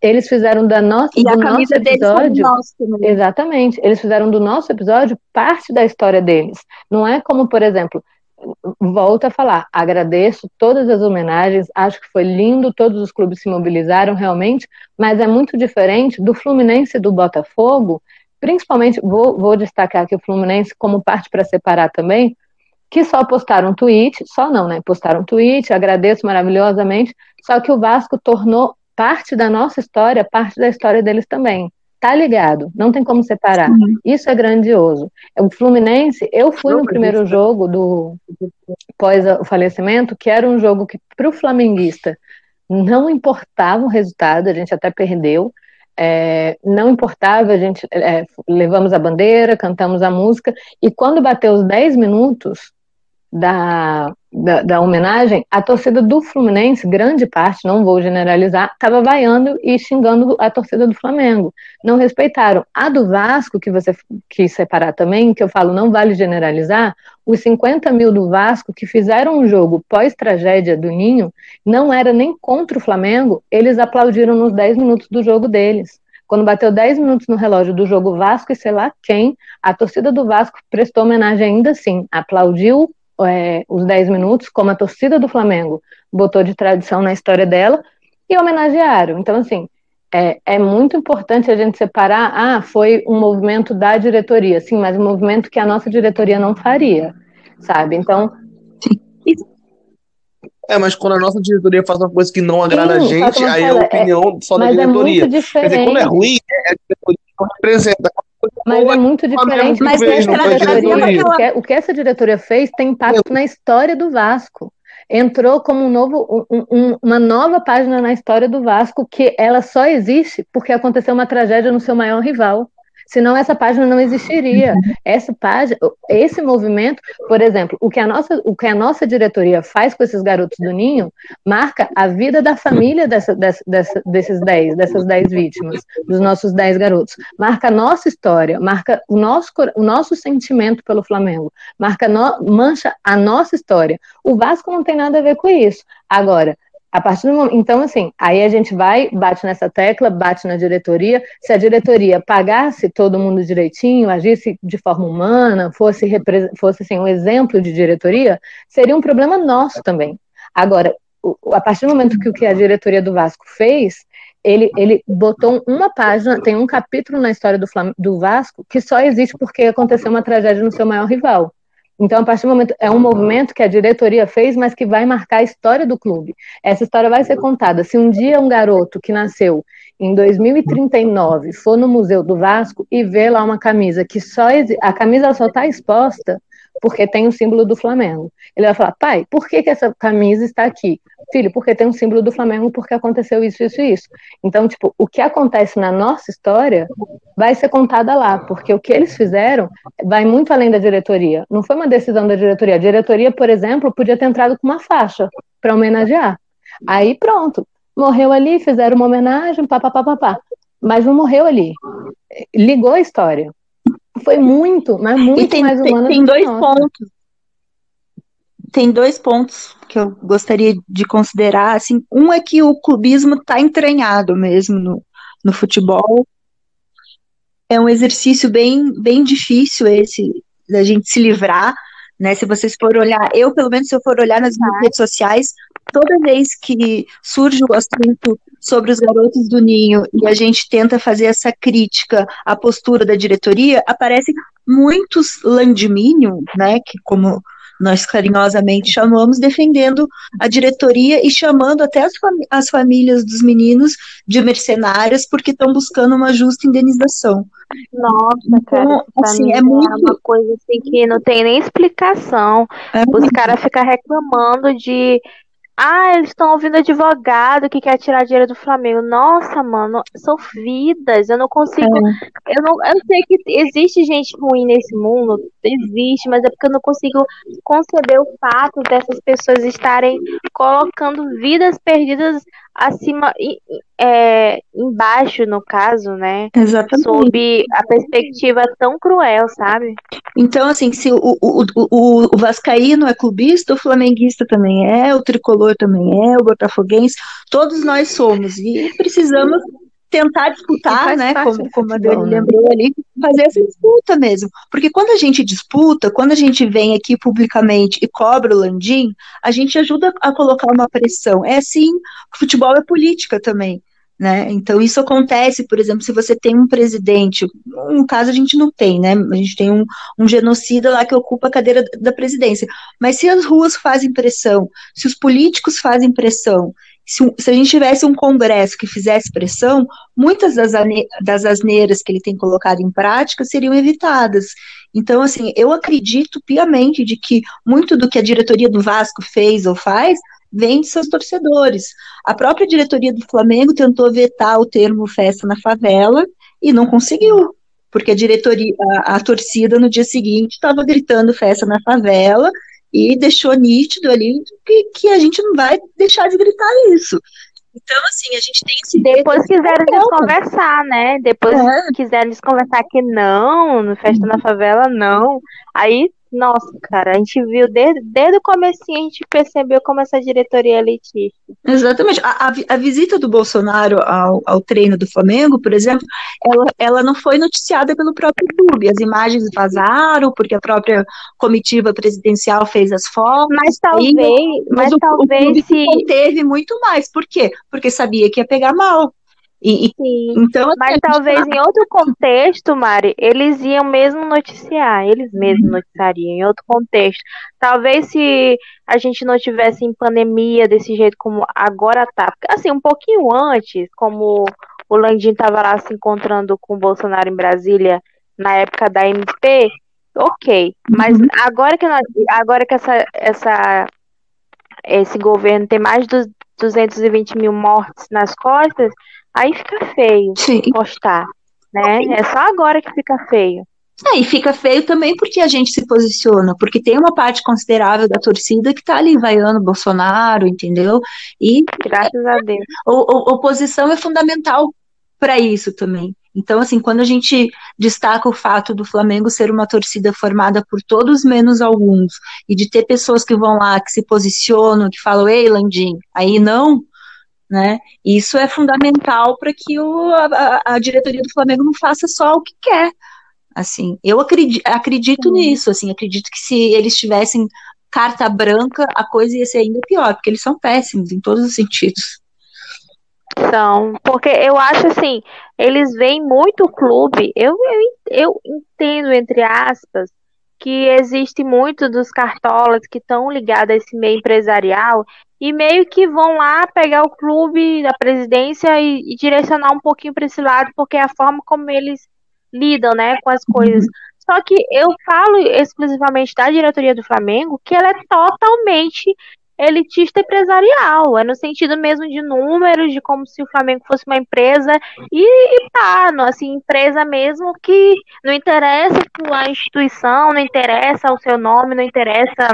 Eles fizeram da nossa, e do a nosso camisa foi episódio. nossa também. Exatamente. Eles fizeram do nosso episódio parte da história deles. Não é como, por exemplo, volto a falar, agradeço todas as homenagens, acho que foi lindo, todos os clubes se mobilizaram realmente, mas é muito diferente do Fluminense e do Botafogo, principalmente, vou, vou destacar aqui o Fluminense como parte para separar também, que só postaram um tweet, só não, né? Postaram um tweet, agradeço maravilhosamente, só que o Vasco tornou parte da nossa história, parte da história deles também. Tá ligado? Não tem como separar. Uhum. Isso é grandioso. O Fluminense, eu fui no primeiro isso- jogo do pós o falecimento, que era um jogo que para o flamenguista não importava o resultado, a gente até perdeu. é, não importava, a gente é, levamos a bandeira, cantamos a música, e quando bateu os 10 minutos da, da, da homenagem, a torcida do Fluminense, grande parte, não vou generalizar, estava vaiando e xingando a torcida do Flamengo. Não respeitaram. A do Vasco, que você quis separar também, que eu falo não vale generalizar, os 50 mil do Vasco que fizeram um jogo pós-tragédia do Ninho, não era nem contra o Flamengo, eles aplaudiram nos 10 minutos do jogo deles. Quando bateu 10 minutos no relógio do jogo Vasco e sei lá quem, a torcida do Vasco prestou homenagem ainda assim, aplaudiu é, os 10 minutos, como a torcida do Flamengo botou de tradição na história dela, e homenagearam. Então, assim, é, é, muito importante a gente separar, ah, foi um movimento da diretoria, sim, mas um movimento que a nossa diretoria não faria, sabe? Então. É, mas quando a nossa diretoria faz uma coisa que não agrada Sim, a gente, aí é a opinião só da é diretoria. muito Quer dizer, quando é diferente. ruim, é a diretoria que representa. Mas é muito diferente. Mas essa diretoria, o, que, é, o que essa diretoria fez tem impacto na história do Vasco. Entrou como um novo, um- um- uma nova página na história do Vasco, que ela só existe porque aconteceu uma tragédia no seu maior rival. Senão essa página não existiria. Essa página, esse movimento, por exemplo, o que a nossa, o que a nossa diretoria faz com esses garotos do Ninho marca a vida da família dessa, dessa, dessa- desses 10, dessas 10 vítimas, dos nossos 10 garotos. Marca a nossa história, marca o nosso, o nosso sentimento pelo Flamengo, marca no- mancha a nossa história. O Vasco não tem nada a ver com isso. Agora, a partir do momento. Então, assim, aí a gente vai, bate nessa tecla, bate na diretoria. Se a diretoria pagasse todo mundo direitinho, agisse de forma humana, fosse, fosse assim, um exemplo de diretoria, seria um problema nosso também. Agora, a partir do momento que o que a diretoria do Vasco fez, ele, ele botou uma página, tem um capítulo na história do, Flam- do Vasco que só existe porque aconteceu uma tragédia no seu maior rival. Então, a partir do momento, é um movimento que a diretoria fez, mas que vai marcar a história do clube. Essa história vai ser contada. Se um dia um garoto que nasceu em 2039 for no Museu do Vasco e ver lá uma camisa que só a camisa só está exposta porque tem o símbolo do Flamengo. Ele vai falar, pai, por que, que essa camisa está aqui? Filho, porque tem um símbolo do Flamengo, porque aconteceu isso, isso e isso. Então, tipo, o que acontece na nossa história vai ser contada lá, porque o que eles fizeram vai muito além da diretoria. Não foi uma decisão da diretoria. A diretoria, por exemplo, podia ter entrado com uma faixa para homenagear. Aí pronto, morreu ali, fizeram uma homenagem, papapá, papá. Mas não morreu ali. Ligou a história. Foi muito, mas muito tem, mais tem, humana tem do a dois pontos. Tem dois pontos que eu gostaria de considerar. Assim, um é que o clubismo está entranhado mesmo no, no futebol. É um exercício bem, bem difícil esse da gente se livrar, né? Se vocês forem olhar, eu pelo menos se eu for olhar nas minhas redes sociais, toda vez que surge o assunto sobre os garotos do Ninho e a gente tenta fazer essa crítica à postura da diretoria, aparecem muitos landmínio, né, que como nós carinhosamente chamamos, defendendo a diretoria e chamando até as, as famílias dos meninos de mercenárias porque estão buscando uma justa indenização. Nossa, cara, Então, isso pra assim, é é muito- uma coisa assim que não tem nem explicação. É Os caras ficam reclamando de. Ah, eles estão ouvindo advogado que quer tirar dinheiro do Flamengo. Nossa, mano, são vidas. Eu não consigo. Eu, não, eu sei que existe gente ruim nesse mundo, existe, mas é porque eu não consigo conceber o fato dessas pessoas estarem colocando vidas perdidas acima, é, embaixo, no caso, né? Exatamente. Sob a perspectiva tão cruel, sabe? Então, assim, se o, o, o, o, Vascaíno é clubista, o flamenguista também é, o tricolor também é, o botafoguense, todos nós somos. E precisamos tentar disputar, né? parte Como, como a Dani né? lembrou ali, fazer essa disputa mesmo. Porque quando a gente disputa, quando a gente vem aqui publicamente e cobra o Landim, a gente ajuda a colocar uma pressão. É assim, futebol é política também. Né? Então, isso acontece, por exemplo, se você tem um presidente, no caso a gente não tem, né? A gente tem um, um genocida lá que ocupa a cadeira da presidência. Mas se as ruas fazem pressão, se os políticos fazem pressão, se, um- se a gente tivesse um congresso que fizesse pressão, muitas das, ane- das asneiras que ele tem colocado em prática seriam evitadas. Então, assim, eu acredito piamente de que muito do que a diretoria do Vasco fez ou faz vem de seus torcedores. A própria diretoria do Flamengo tentou vetar o termo festa na favela e não conseguiu, porque a diretoria, a, a torcida no dia seguinte estava gritando festa na favela e deixou nítido ali que, que a gente não vai deixar de gritar isso. Então, assim, a gente tem esse Depois quiseram desconversar, né? Depois É. quiseram desconversar que não, no Festa na Favela não. Aí, nossa, cara, a gente viu desde, desde o comecinho, a gente percebeu como essa diretoria é elitista. Exatamente. A, a a visita do Bolsonaro ao, ao treino do Flamengo, por exemplo, ela, ela não foi noticiada pelo próprio clube. As imagens vazaram porque a própria comitiva presidencial fez as fotos. Mas talvez, mas o, o talvez clube se. conteve muito mais. Por quê? Porque sabia que ia pegar mal. E, e- Sim. então, assim, Mas talvez em outro contexto, Mari, eles iam mesmo noticiar, eles mesmos noticiariam em outro contexto. Talvez se a gente não tivesse em pandemia desse jeito como agora tá, porque, assim, um pouquinho antes, como o Landim estava lá se encontrando com o Bolsonaro em Brasília na época da MP, ok. Mas Uhum. agora que nós, agora que essa, essa, esse governo tem mais de 220 mil mortes nas costas, aí fica feio Sim. postar, né? É só agora que fica feio. É, e fica feio também porque a gente se posiciona, porque tem uma parte considerável da torcida que tá ali vaiando Bolsonaro, entendeu? E Graças a Deus. o, o- oposição é fundamental para isso também. Então, assim, quando a gente destaca o fato do Flamengo ser uma torcida formada por todos menos alguns, e de ter pessoas que vão lá, que se posicionam, que falam, ei, Landim, aí não, né? Isso é fundamental para que o, a, a diretoria do Flamengo não faça só o que quer. Assim, eu acredito, acredito nisso, assim, acredito que se eles tivessem carta branca, a coisa ia ser ainda pior, porque eles são péssimos em todos os sentidos. São, porque eu acho assim, eles veem muito o clube. Eu, eu, eu entendo, entre aspas, que existe muito dos cartolas que estão ligados a esse meio empresarial e meio que vão lá pegar o clube da presidência e, e direcionar um pouquinho para esse lado, porque é a forma como eles lidam, né, com as coisas. Só que eu falo exclusivamente da diretoria do Flamengo, que ela é totalmente elitista empresarial, é no sentido mesmo de números, de como se o Flamengo fosse uma empresa e, e pá, no, assim, empresa mesmo que não interessa a instituição, não interessa o seu nome, não interessa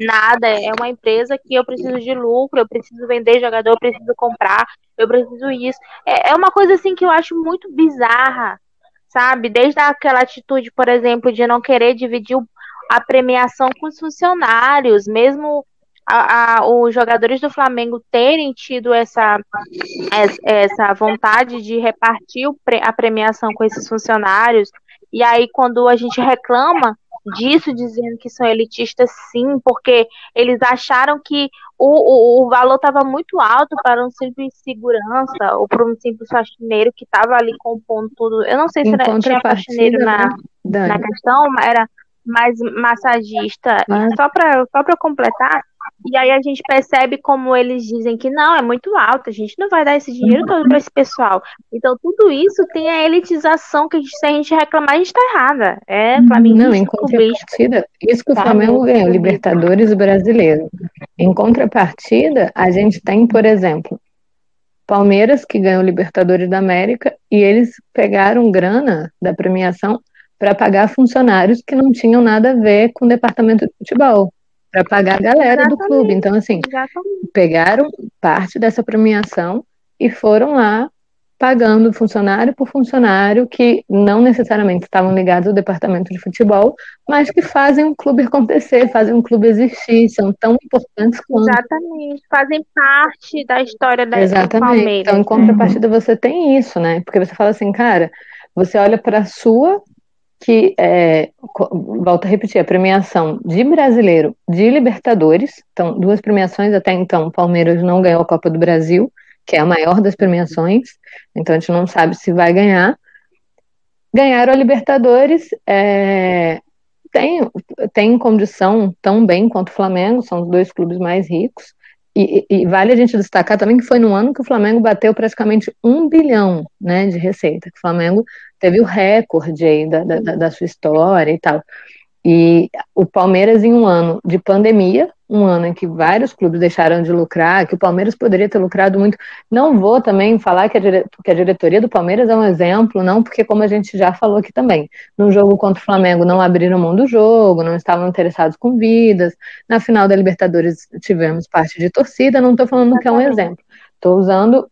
nada, é uma empresa que eu preciso de lucro, eu preciso vender jogador, eu preciso comprar, eu preciso isso. É, é uma coisa assim que eu acho muito bizarra, sabe? Desde aquela atitude, por exemplo, de não querer dividir a premiação com os funcionários, mesmo a- a- os jogadores do Flamengo terem tido essa, es- essa vontade de repartir a premiação com esses funcionários, e aí quando a gente reclama disso, dizendo que são elitistas, sim, porque eles acharam que o, o, o valor estava muito alto para um simples segurança ou para um simples faxineiro que estava ali compondo tudo. Eu não sei se Em era, tinha faxineiro na, né, Dani? na questão, mas era mais massagista. Ah. Só para só para completar, e aí a gente percebe como eles dizem que não, é muito alto, a gente não vai dar esse dinheiro todo para esse pessoal. Então tudo isso tem a elitização que se a gente reclamar, a gente tá errada. É Flamengo Não, em contrapartida, isso que o Tá, Flamengo ganhou. Libertadores brasileiro. Em contrapartida, a gente tem, por exemplo, Palmeiras, que ganhou Libertadores da América, e eles pegaram grana da premiação para pagar funcionários que não tinham nada a ver com o departamento de futebol, para pagar a galera do Exatamente. clube. Então, assim, Exatamente. pegaram parte dessa premiação e foram lá pagando funcionário por funcionário que não necessariamente estavam ligados ao departamento de futebol, mas que fazem um clube acontecer, fazem um clube existir, são tão importantes quanto. Exatamente. Fazem parte da história da do Exatamente. Palmeiras. Então, em contrapartida, você tem isso, né? Porque você fala assim, cara, você olha para a sua, que é, volto a repetir, a premiação de brasileiro de Libertadores, então, duas premiações, até então, Palmeiras não ganhou a Copa do Brasil, que é a maior das premiações, então a gente não sabe se vai ganhar. Ganharam a Libertadores, é, tem, tem condição tão bem quanto o Flamengo, são os dois clubes mais ricos. E, e- vale a gente destacar também que foi no ano que o Flamengo bateu praticamente um bilhão né, de receita, que o Flamengo teve o recorde aí da, da, da sua história e tal. E o Palmeiras, em um ano de pandemia, um ano em que vários clubes deixaram de lucrar, que o Palmeiras poderia ter lucrado muito. Não vou também falar que a, dire... que a diretoria do Palmeiras é um exemplo, não, porque, como a gente já falou aqui também, no jogo contra o Flamengo não abriram mão do jogo, não estavam interessados com vidas. Na final da Libertadores tivemos parte de torcida, não estou falando que é um exemplo. Estou usando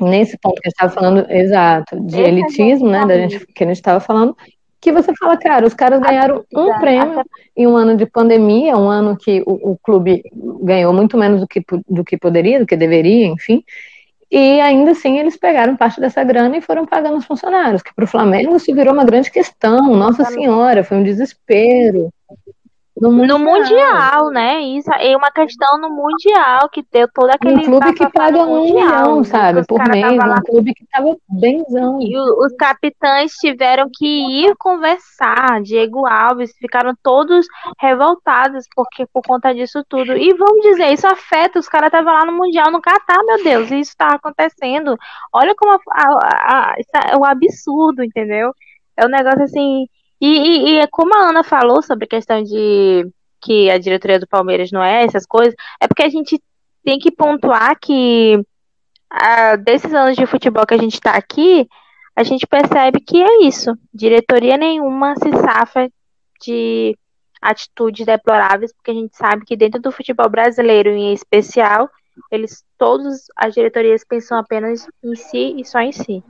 nesse ponto que a gente estava falando, exato, de Esse elitismo, né, da gente, que a gente estava falando, que você fala, cara, os caras ganharam um prêmio em um ano de pandemia, um ano que o, o clube ganhou muito menos do que, do que poderia, do que deveria, enfim, e ainda assim eles pegaram parte dessa grana e foram pagando os funcionários, que para o Flamengo se virou uma grande questão, nossa senhora, foi um desespero. No Mundial, né? Isso é uma questão no Mundial que deu todo aquele. Um clube que paga no um Mundial, milhão, né? sabe, por mês, um clube que tava benzão. E o- os capitães tiveram que ir conversar. Diego Alves ficaram todos revoltados porque por conta disso tudo. E vamos dizer, isso afeta. Os caras estavam lá no Mundial no Catar, meu Deus, e isso tá acontecendo. Olha como a, a- a- isso é um absurdo, entendeu? É um negócio assim. E, e, e é como a Ana falou sobre a questão de que a diretoria do Palmeiras não é essas coisas, é porque a gente tem que pontuar que a, desses anos de futebol que a gente está aqui, a gente percebe que é isso. Diretoria nenhuma se safa de atitudes deploráveis, porque a gente sabe que dentro do futebol brasileiro em especial, eles todos as diretorias pensam apenas em si e só em si.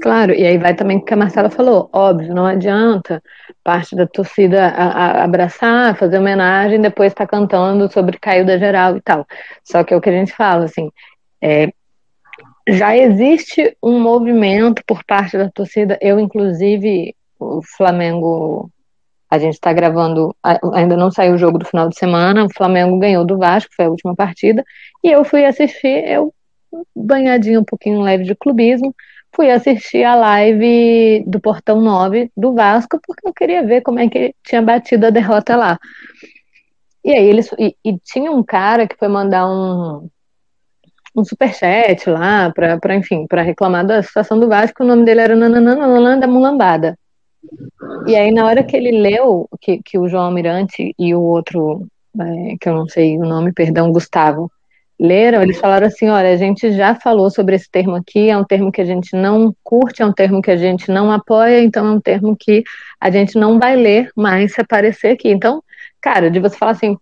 Claro, e aí vai também o que a Marcela falou, óbvio, não adianta parte da torcida a, a abraçar, fazer homenagem, depois estar tá cantando sobre caiu da geral e tal. Só que é o que a gente fala, assim, é, já existe um movimento por parte da torcida, eu inclusive, o Flamengo a gente está gravando, ainda não saiu o jogo do final de semana. O Flamengo ganhou do Vasco, foi a última partida. E eu fui assistir, eu banhadinho um pouquinho leve de clubismo, fui assistir a live do Portão 9 do Vasco, porque eu queria ver como é que tinha batido a derrota lá. E aí eles. E, e tinha um cara que foi mandar um, um superchat lá, para enfim, para reclamar da situação do Vasco, o nome dele era Nananana da Mulambada. E aí, na hora que ele leu, que, que o João Almirante e o outro, é, que eu não sei o nome, perdão, Gustavo, leram, eles falaram assim: olha, a gente já falou sobre esse termo aqui, é um termo que a gente não curte, é um termo que a gente não apoia, então é um termo que a gente não vai ler mais se aparecer aqui. Então, cara, de você falar assim,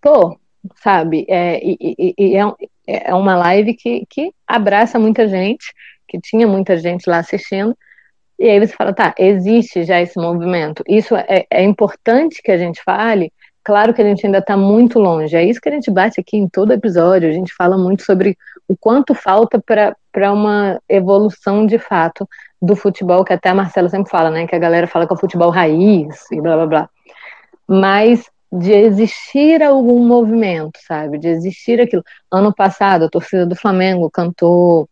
pô, sabe, é, e, e, e é, é uma live que, que abraça muita gente, que tinha muita gente lá assistindo, e aí você fala, tá, existe já esse movimento. Isso é, é importante que a gente fale. Claro que a gente ainda está muito longe. É isso que a gente bate aqui em todo episódio. A gente fala muito sobre o quanto falta para uma evolução de fato do futebol, que até a Marcela sempre fala, né? Que a galera fala que é o futebol raiz e blá blá blá. Mas de existir algum movimento, sabe? De existir aquilo. Ano passado, a torcida do Flamengo cantou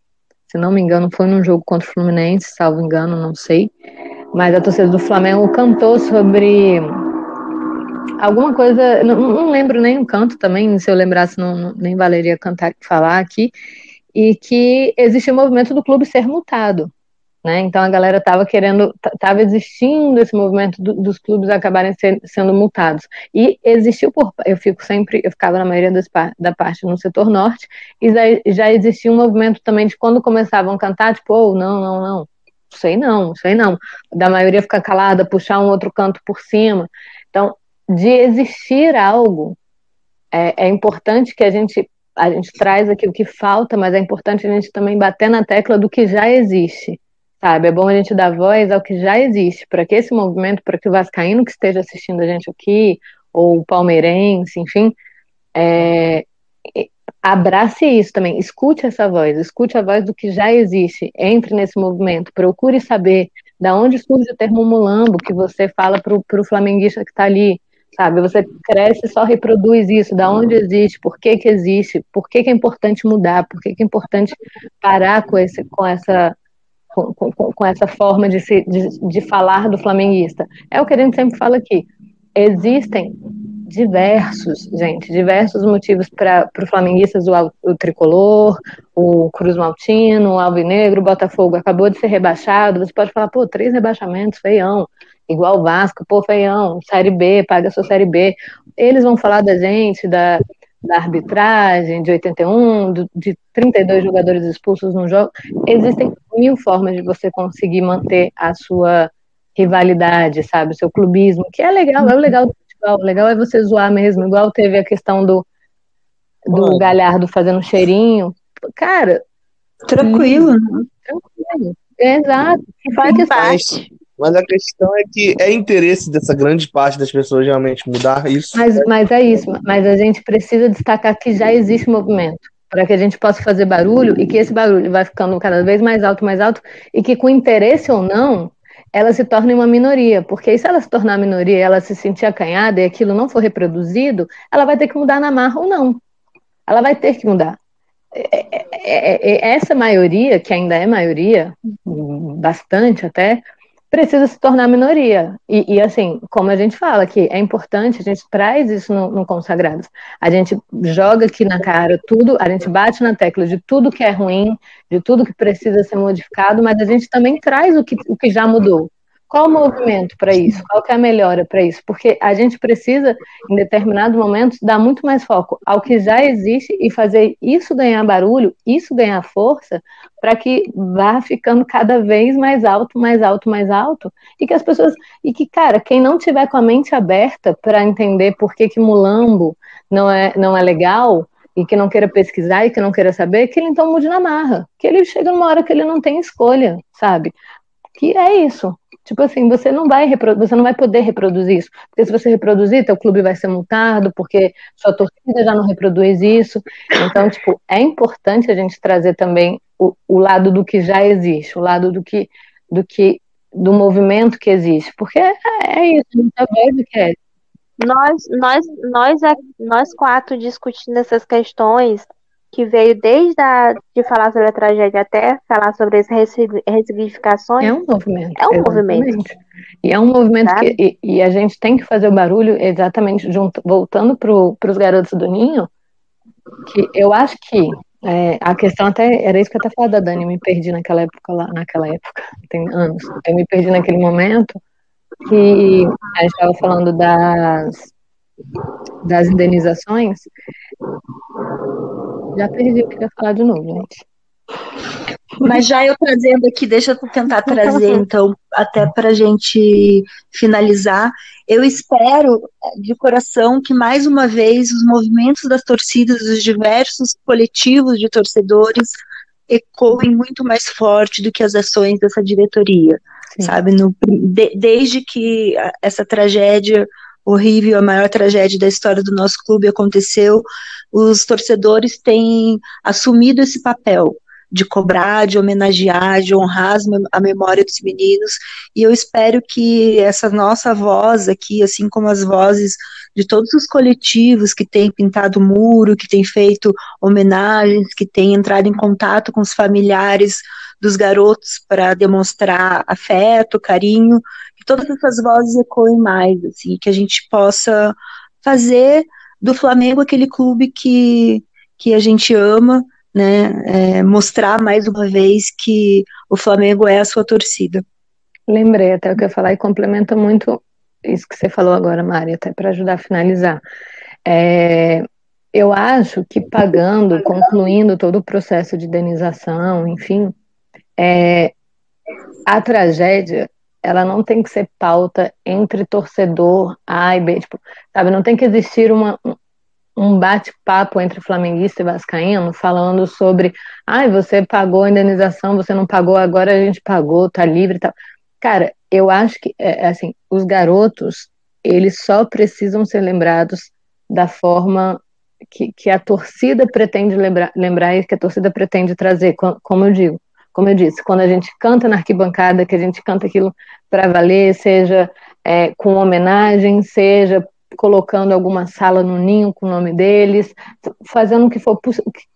se não me engano, foi num jogo contra o Fluminense, salvo engano, não sei. Mas a torcida do Flamengo cantou sobre alguma coisa, não, não lembro nem o canto também, se eu lembrasse, não, nem valeria cantar falar aqui, e que existe o movimento do clube ser multado. Né? Então a galera estava querendo, estava existindo esse movimento do, dos clubes acabarem ser, sendo multados. E existiu por, eu fico sempre, eu ficava na maioria das, da parte no setor norte, e já, já existia um movimento também de quando começavam a cantar, tipo, oh, não, não, não, sei não, sei não. Da maioria ficar calada, puxar um outro canto por cima. Então, de existir algo, é, é importante que a gente a gente traz aqui o que falta, mas é importante a gente também bater na tecla do que já existe sabe? É bom a gente dar voz ao que já existe, para que esse movimento, para que o Vascaíno que esteja assistindo a gente aqui, ou o palmeirense, enfim, é, abrace isso também, escute essa voz, escute a voz do que já existe, entre nesse movimento, procure saber da onde surge o termo mulambo que você fala para o flamenguista que está ali, sabe? Você cresce e só reproduz isso, da onde existe, por que que existe, por que que é importante mudar, por que que é importante parar com, esse, com essa com, com, com essa forma de, se, de, de falar do flamenguista. É o que a gente sempre fala aqui. Existem diversos, gente, diversos motivos para o flamenguistas, o, o, tricolor, o Cruz Maltino, o Alvinegro, o Botafogo acabou de ser rebaixado. Você pode falar, pô, três rebaixamentos, feião. Igual o Vasco, pô, feião, Série B, paga sua Série B. Eles vão falar da gente, da, da arbitragem de 81, de 32 jogadores expulsos no jogo. Existem mil formas de você conseguir manter a sua rivalidade, sabe? O seu clubismo, que é legal, é o legal do futebol. O legal é você zoar mesmo, igual teve a questão do, do Galhardo fazendo cheirinho. Cara. Tranquilo, né? Tranquilo. Exato. Faz parte. Mas a questão é que é interesse dessa grande parte das pessoas realmente mudar isso. Mas, mas é isso. Mas a gente precisa destacar que já existe movimento para que a gente possa fazer barulho e que esse barulho vai ficando cada vez mais alto, mais alto, e que com interesse ou não, ela se torne uma minoria, porque se ela se tornar minoria ela se sentir acanhada e aquilo não for reproduzido, ela vai ter que mudar na marra ou não. Ela vai ter que mudar. É, é, é, é essa maioria, que ainda é maioria, bastante até, precisa se tornar minoria. E, e, assim, como a gente fala que é importante, a gente traz isso no, no. A gente joga aqui na cara tudo, a gente bate na tecla de tudo que é ruim, de tudo que precisa ser modificado, mas a gente também traz o que, o que já mudou. Qual o movimento para isso? Qual é a melhora para isso? Porque a gente precisa, em determinados momentos, dar muito mais foco ao que já existe e fazer isso ganhar barulho, isso ganhar força, para que vá ficando cada vez mais alto, mais alto, mais alto, e que as pessoas, e que, cara, quem não tiver com a mente aberta para entender por que que mulambo não é, não é legal, e que não queira pesquisar e que não queira saber, que ele então mude na marra, que ele chega numa hora que ele não tem escolha, sabe? Que é isso. Tipo assim, você não vai você não vai poder reproduzir isso, porque se você reproduzir, teu clube vai ser multado, porque sua torcida já não reproduz isso. Então, tipo, é importante a gente trazer também o, o lado do que já existe, o lado do que do que do movimento que existe, porque é, é isso, a gente tá vendo que é. Nós, nós, nós, nós quatro discutindo essas questões que veio desde a, de falar sobre a tragédia até falar sobre as ressignificações. É um movimento. É um exatamente. movimento. E é um movimento que e, e, a gente tem que fazer o barulho exatamente junto, voltando para os garotos do Ninho, que eu acho que é, a questão até era isso que eu até falava da Dani, eu me perdi naquela época lá, naquela época, tem anos, eu me perdi naquele momento que a gente estava falando das das indenizações já perdi o que eu ia falar de novo, gente. Mas já eu trazendo aqui, deixa eu tentar trazer, então, até para a gente finalizar. Eu espero de coração que, mais uma vez, os movimentos das torcidas, dos diversos coletivos de torcedores, ecoem muito mais forte do que as ações dessa diretoria, Sim. sabe? No, de, desde que essa tragédia horrível, a maior tragédia da história do nosso clube aconteceu, os torcedores têm assumido esse papel de cobrar, de homenagear, de honrar a memória dos meninos, e eu espero que essa nossa voz aqui, assim como as vozes de todos os coletivos que têm pintado muro, que têm feito homenagens, que têm entrado em contato com os familiares dos garotos para demonstrar afeto, carinho, que todas essas vozes ecoem mais, assim, que a gente possa fazer do Flamengo aquele clube que, que a gente ama, né, é, mostrar mais uma vez que o Flamengo é a sua torcida. Lembrei até o que eu ia falar e complementa muito isso que você falou agora, Mari, até para ajudar a finalizar. É, eu acho que pagando, concluindo todo o processo de indenização, enfim, é, a tragédia ela não tem que ser pauta entre torcedor A e B, tipo, sabe, não tem que existir uma, um bate-papo entre flamenguista e vascaíno falando sobre, ai, ah, você pagou a indenização, você não pagou, agora a gente pagou, tá livre e tal. Cara, eu acho que, é, é, assim, os garotos, eles só precisam ser lembrados da forma que, que a torcida pretende lembrar, lembrar e que a torcida pretende trazer, como eu digo como eu disse, quando a gente canta na arquibancada, que a gente canta aquilo para valer, seja é, com homenagem, seja colocando alguma sala no ninho com o nome deles, fazendo o que for,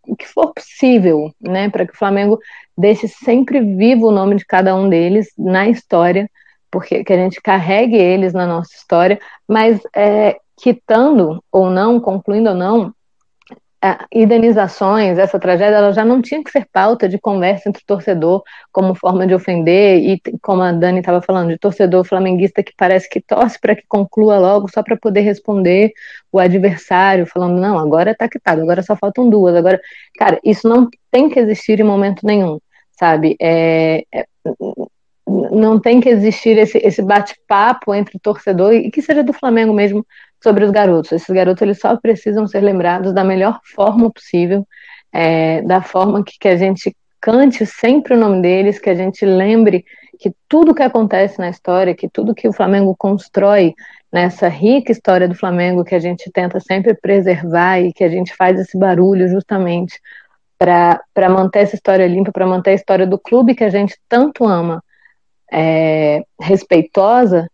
o que for possível, né, para que o Flamengo deixe sempre vivo o nome de cada um deles na história, porque que a gente carregue eles na nossa história, mas é, quitando ou não, concluindo ou não, indenizações, essa tragédia, ela já não tinha que ser pauta de conversa entre torcedor como forma de ofender, e como a Dani estava falando, de torcedor flamenguista que parece que torce para que conclua logo só para poder responder o adversário, falando, não, agora está quitado, agora só faltam duas, agora, cara, isso não tem que existir em momento nenhum, sabe? É, é, não tem que existir esse, esse bate-papo entre torcedor e que seja do Flamengo mesmo sobre os garotos. Esses garotos eles só precisam ser lembrados da melhor forma possível, é, da forma que, que a gente cante sempre o nome deles, que a gente lembre que tudo que acontece na história, que tudo que o Flamengo constrói nessa rica história do Flamengo, que a gente tenta sempre preservar e que a gente faz esse barulho justamente para manter essa história limpa, para manter a história do clube que a gente tanto ama é, respeitosa,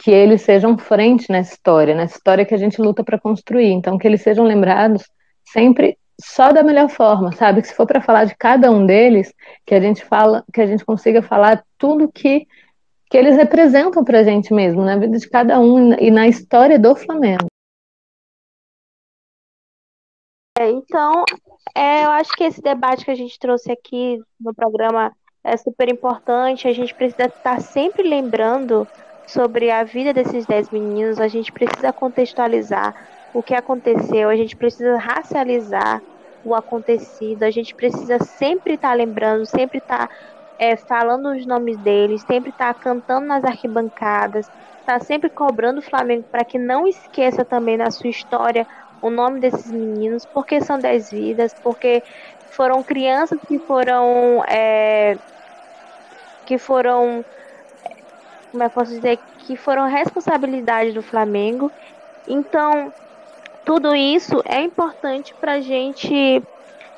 que eles sejam frente nessa história, nessa história que a gente luta para construir. Então, que eles sejam lembrados sempre só da melhor forma, sabe? Que se for para falar de cada um deles, que a gente fala, que a gente consiga falar tudo que que eles representam para a gente mesmo, na vida de cada um e na história do Flamengo. É, então, é, eu acho que esse debate que a gente trouxe aqui no programa é super importante. A gente precisa estar sempre lembrando sobre a vida desses dez meninos. A gente precisa contextualizar o que aconteceu. A gente precisa racializar o acontecido. A gente precisa sempre estar lembrando, sempre estar é, falando os nomes deles, sempre estar cantando nas arquibancadas, estar sempre cobrando o Flamengo para que não esqueça também na sua história o nome desses meninos, porque são dez vidas, porque foram crianças que foram é, que foram como que posso dizer que foram responsabilidade do Flamengo. Então tudo isso é importante para a gente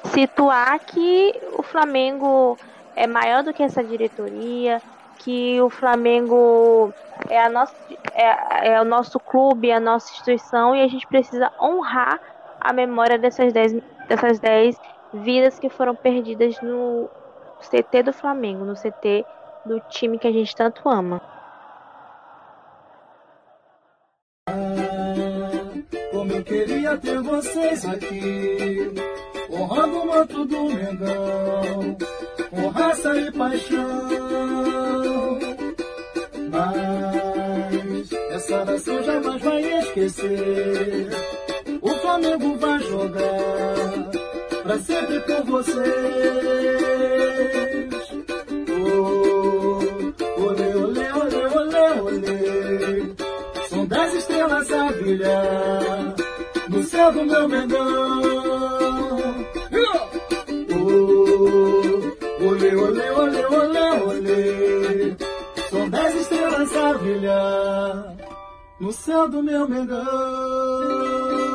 situar que o Flamengo é maior do que essa diretoria, que o Flamengo é, a nossa, é, é o nosso clube, é a nossa instituição e a gente precisa honrar a memória dessas 10 dessas dez vidas que foram perdidas no CT do Flamengo, no CT do time que a gente tanto ama. Como eu queria ter vocês aqui, honrando o manto do Mengão, com raça e paixão. Mas essa nação jamais vai esquecer. O Flamengo vai jogar pra sempre por vocês. Estrelas a brilhar no céu do meu Mengão. Oh, olê, olê, olê, olê, olê. São dez estrelas a brilhar no céu do meu Mengão.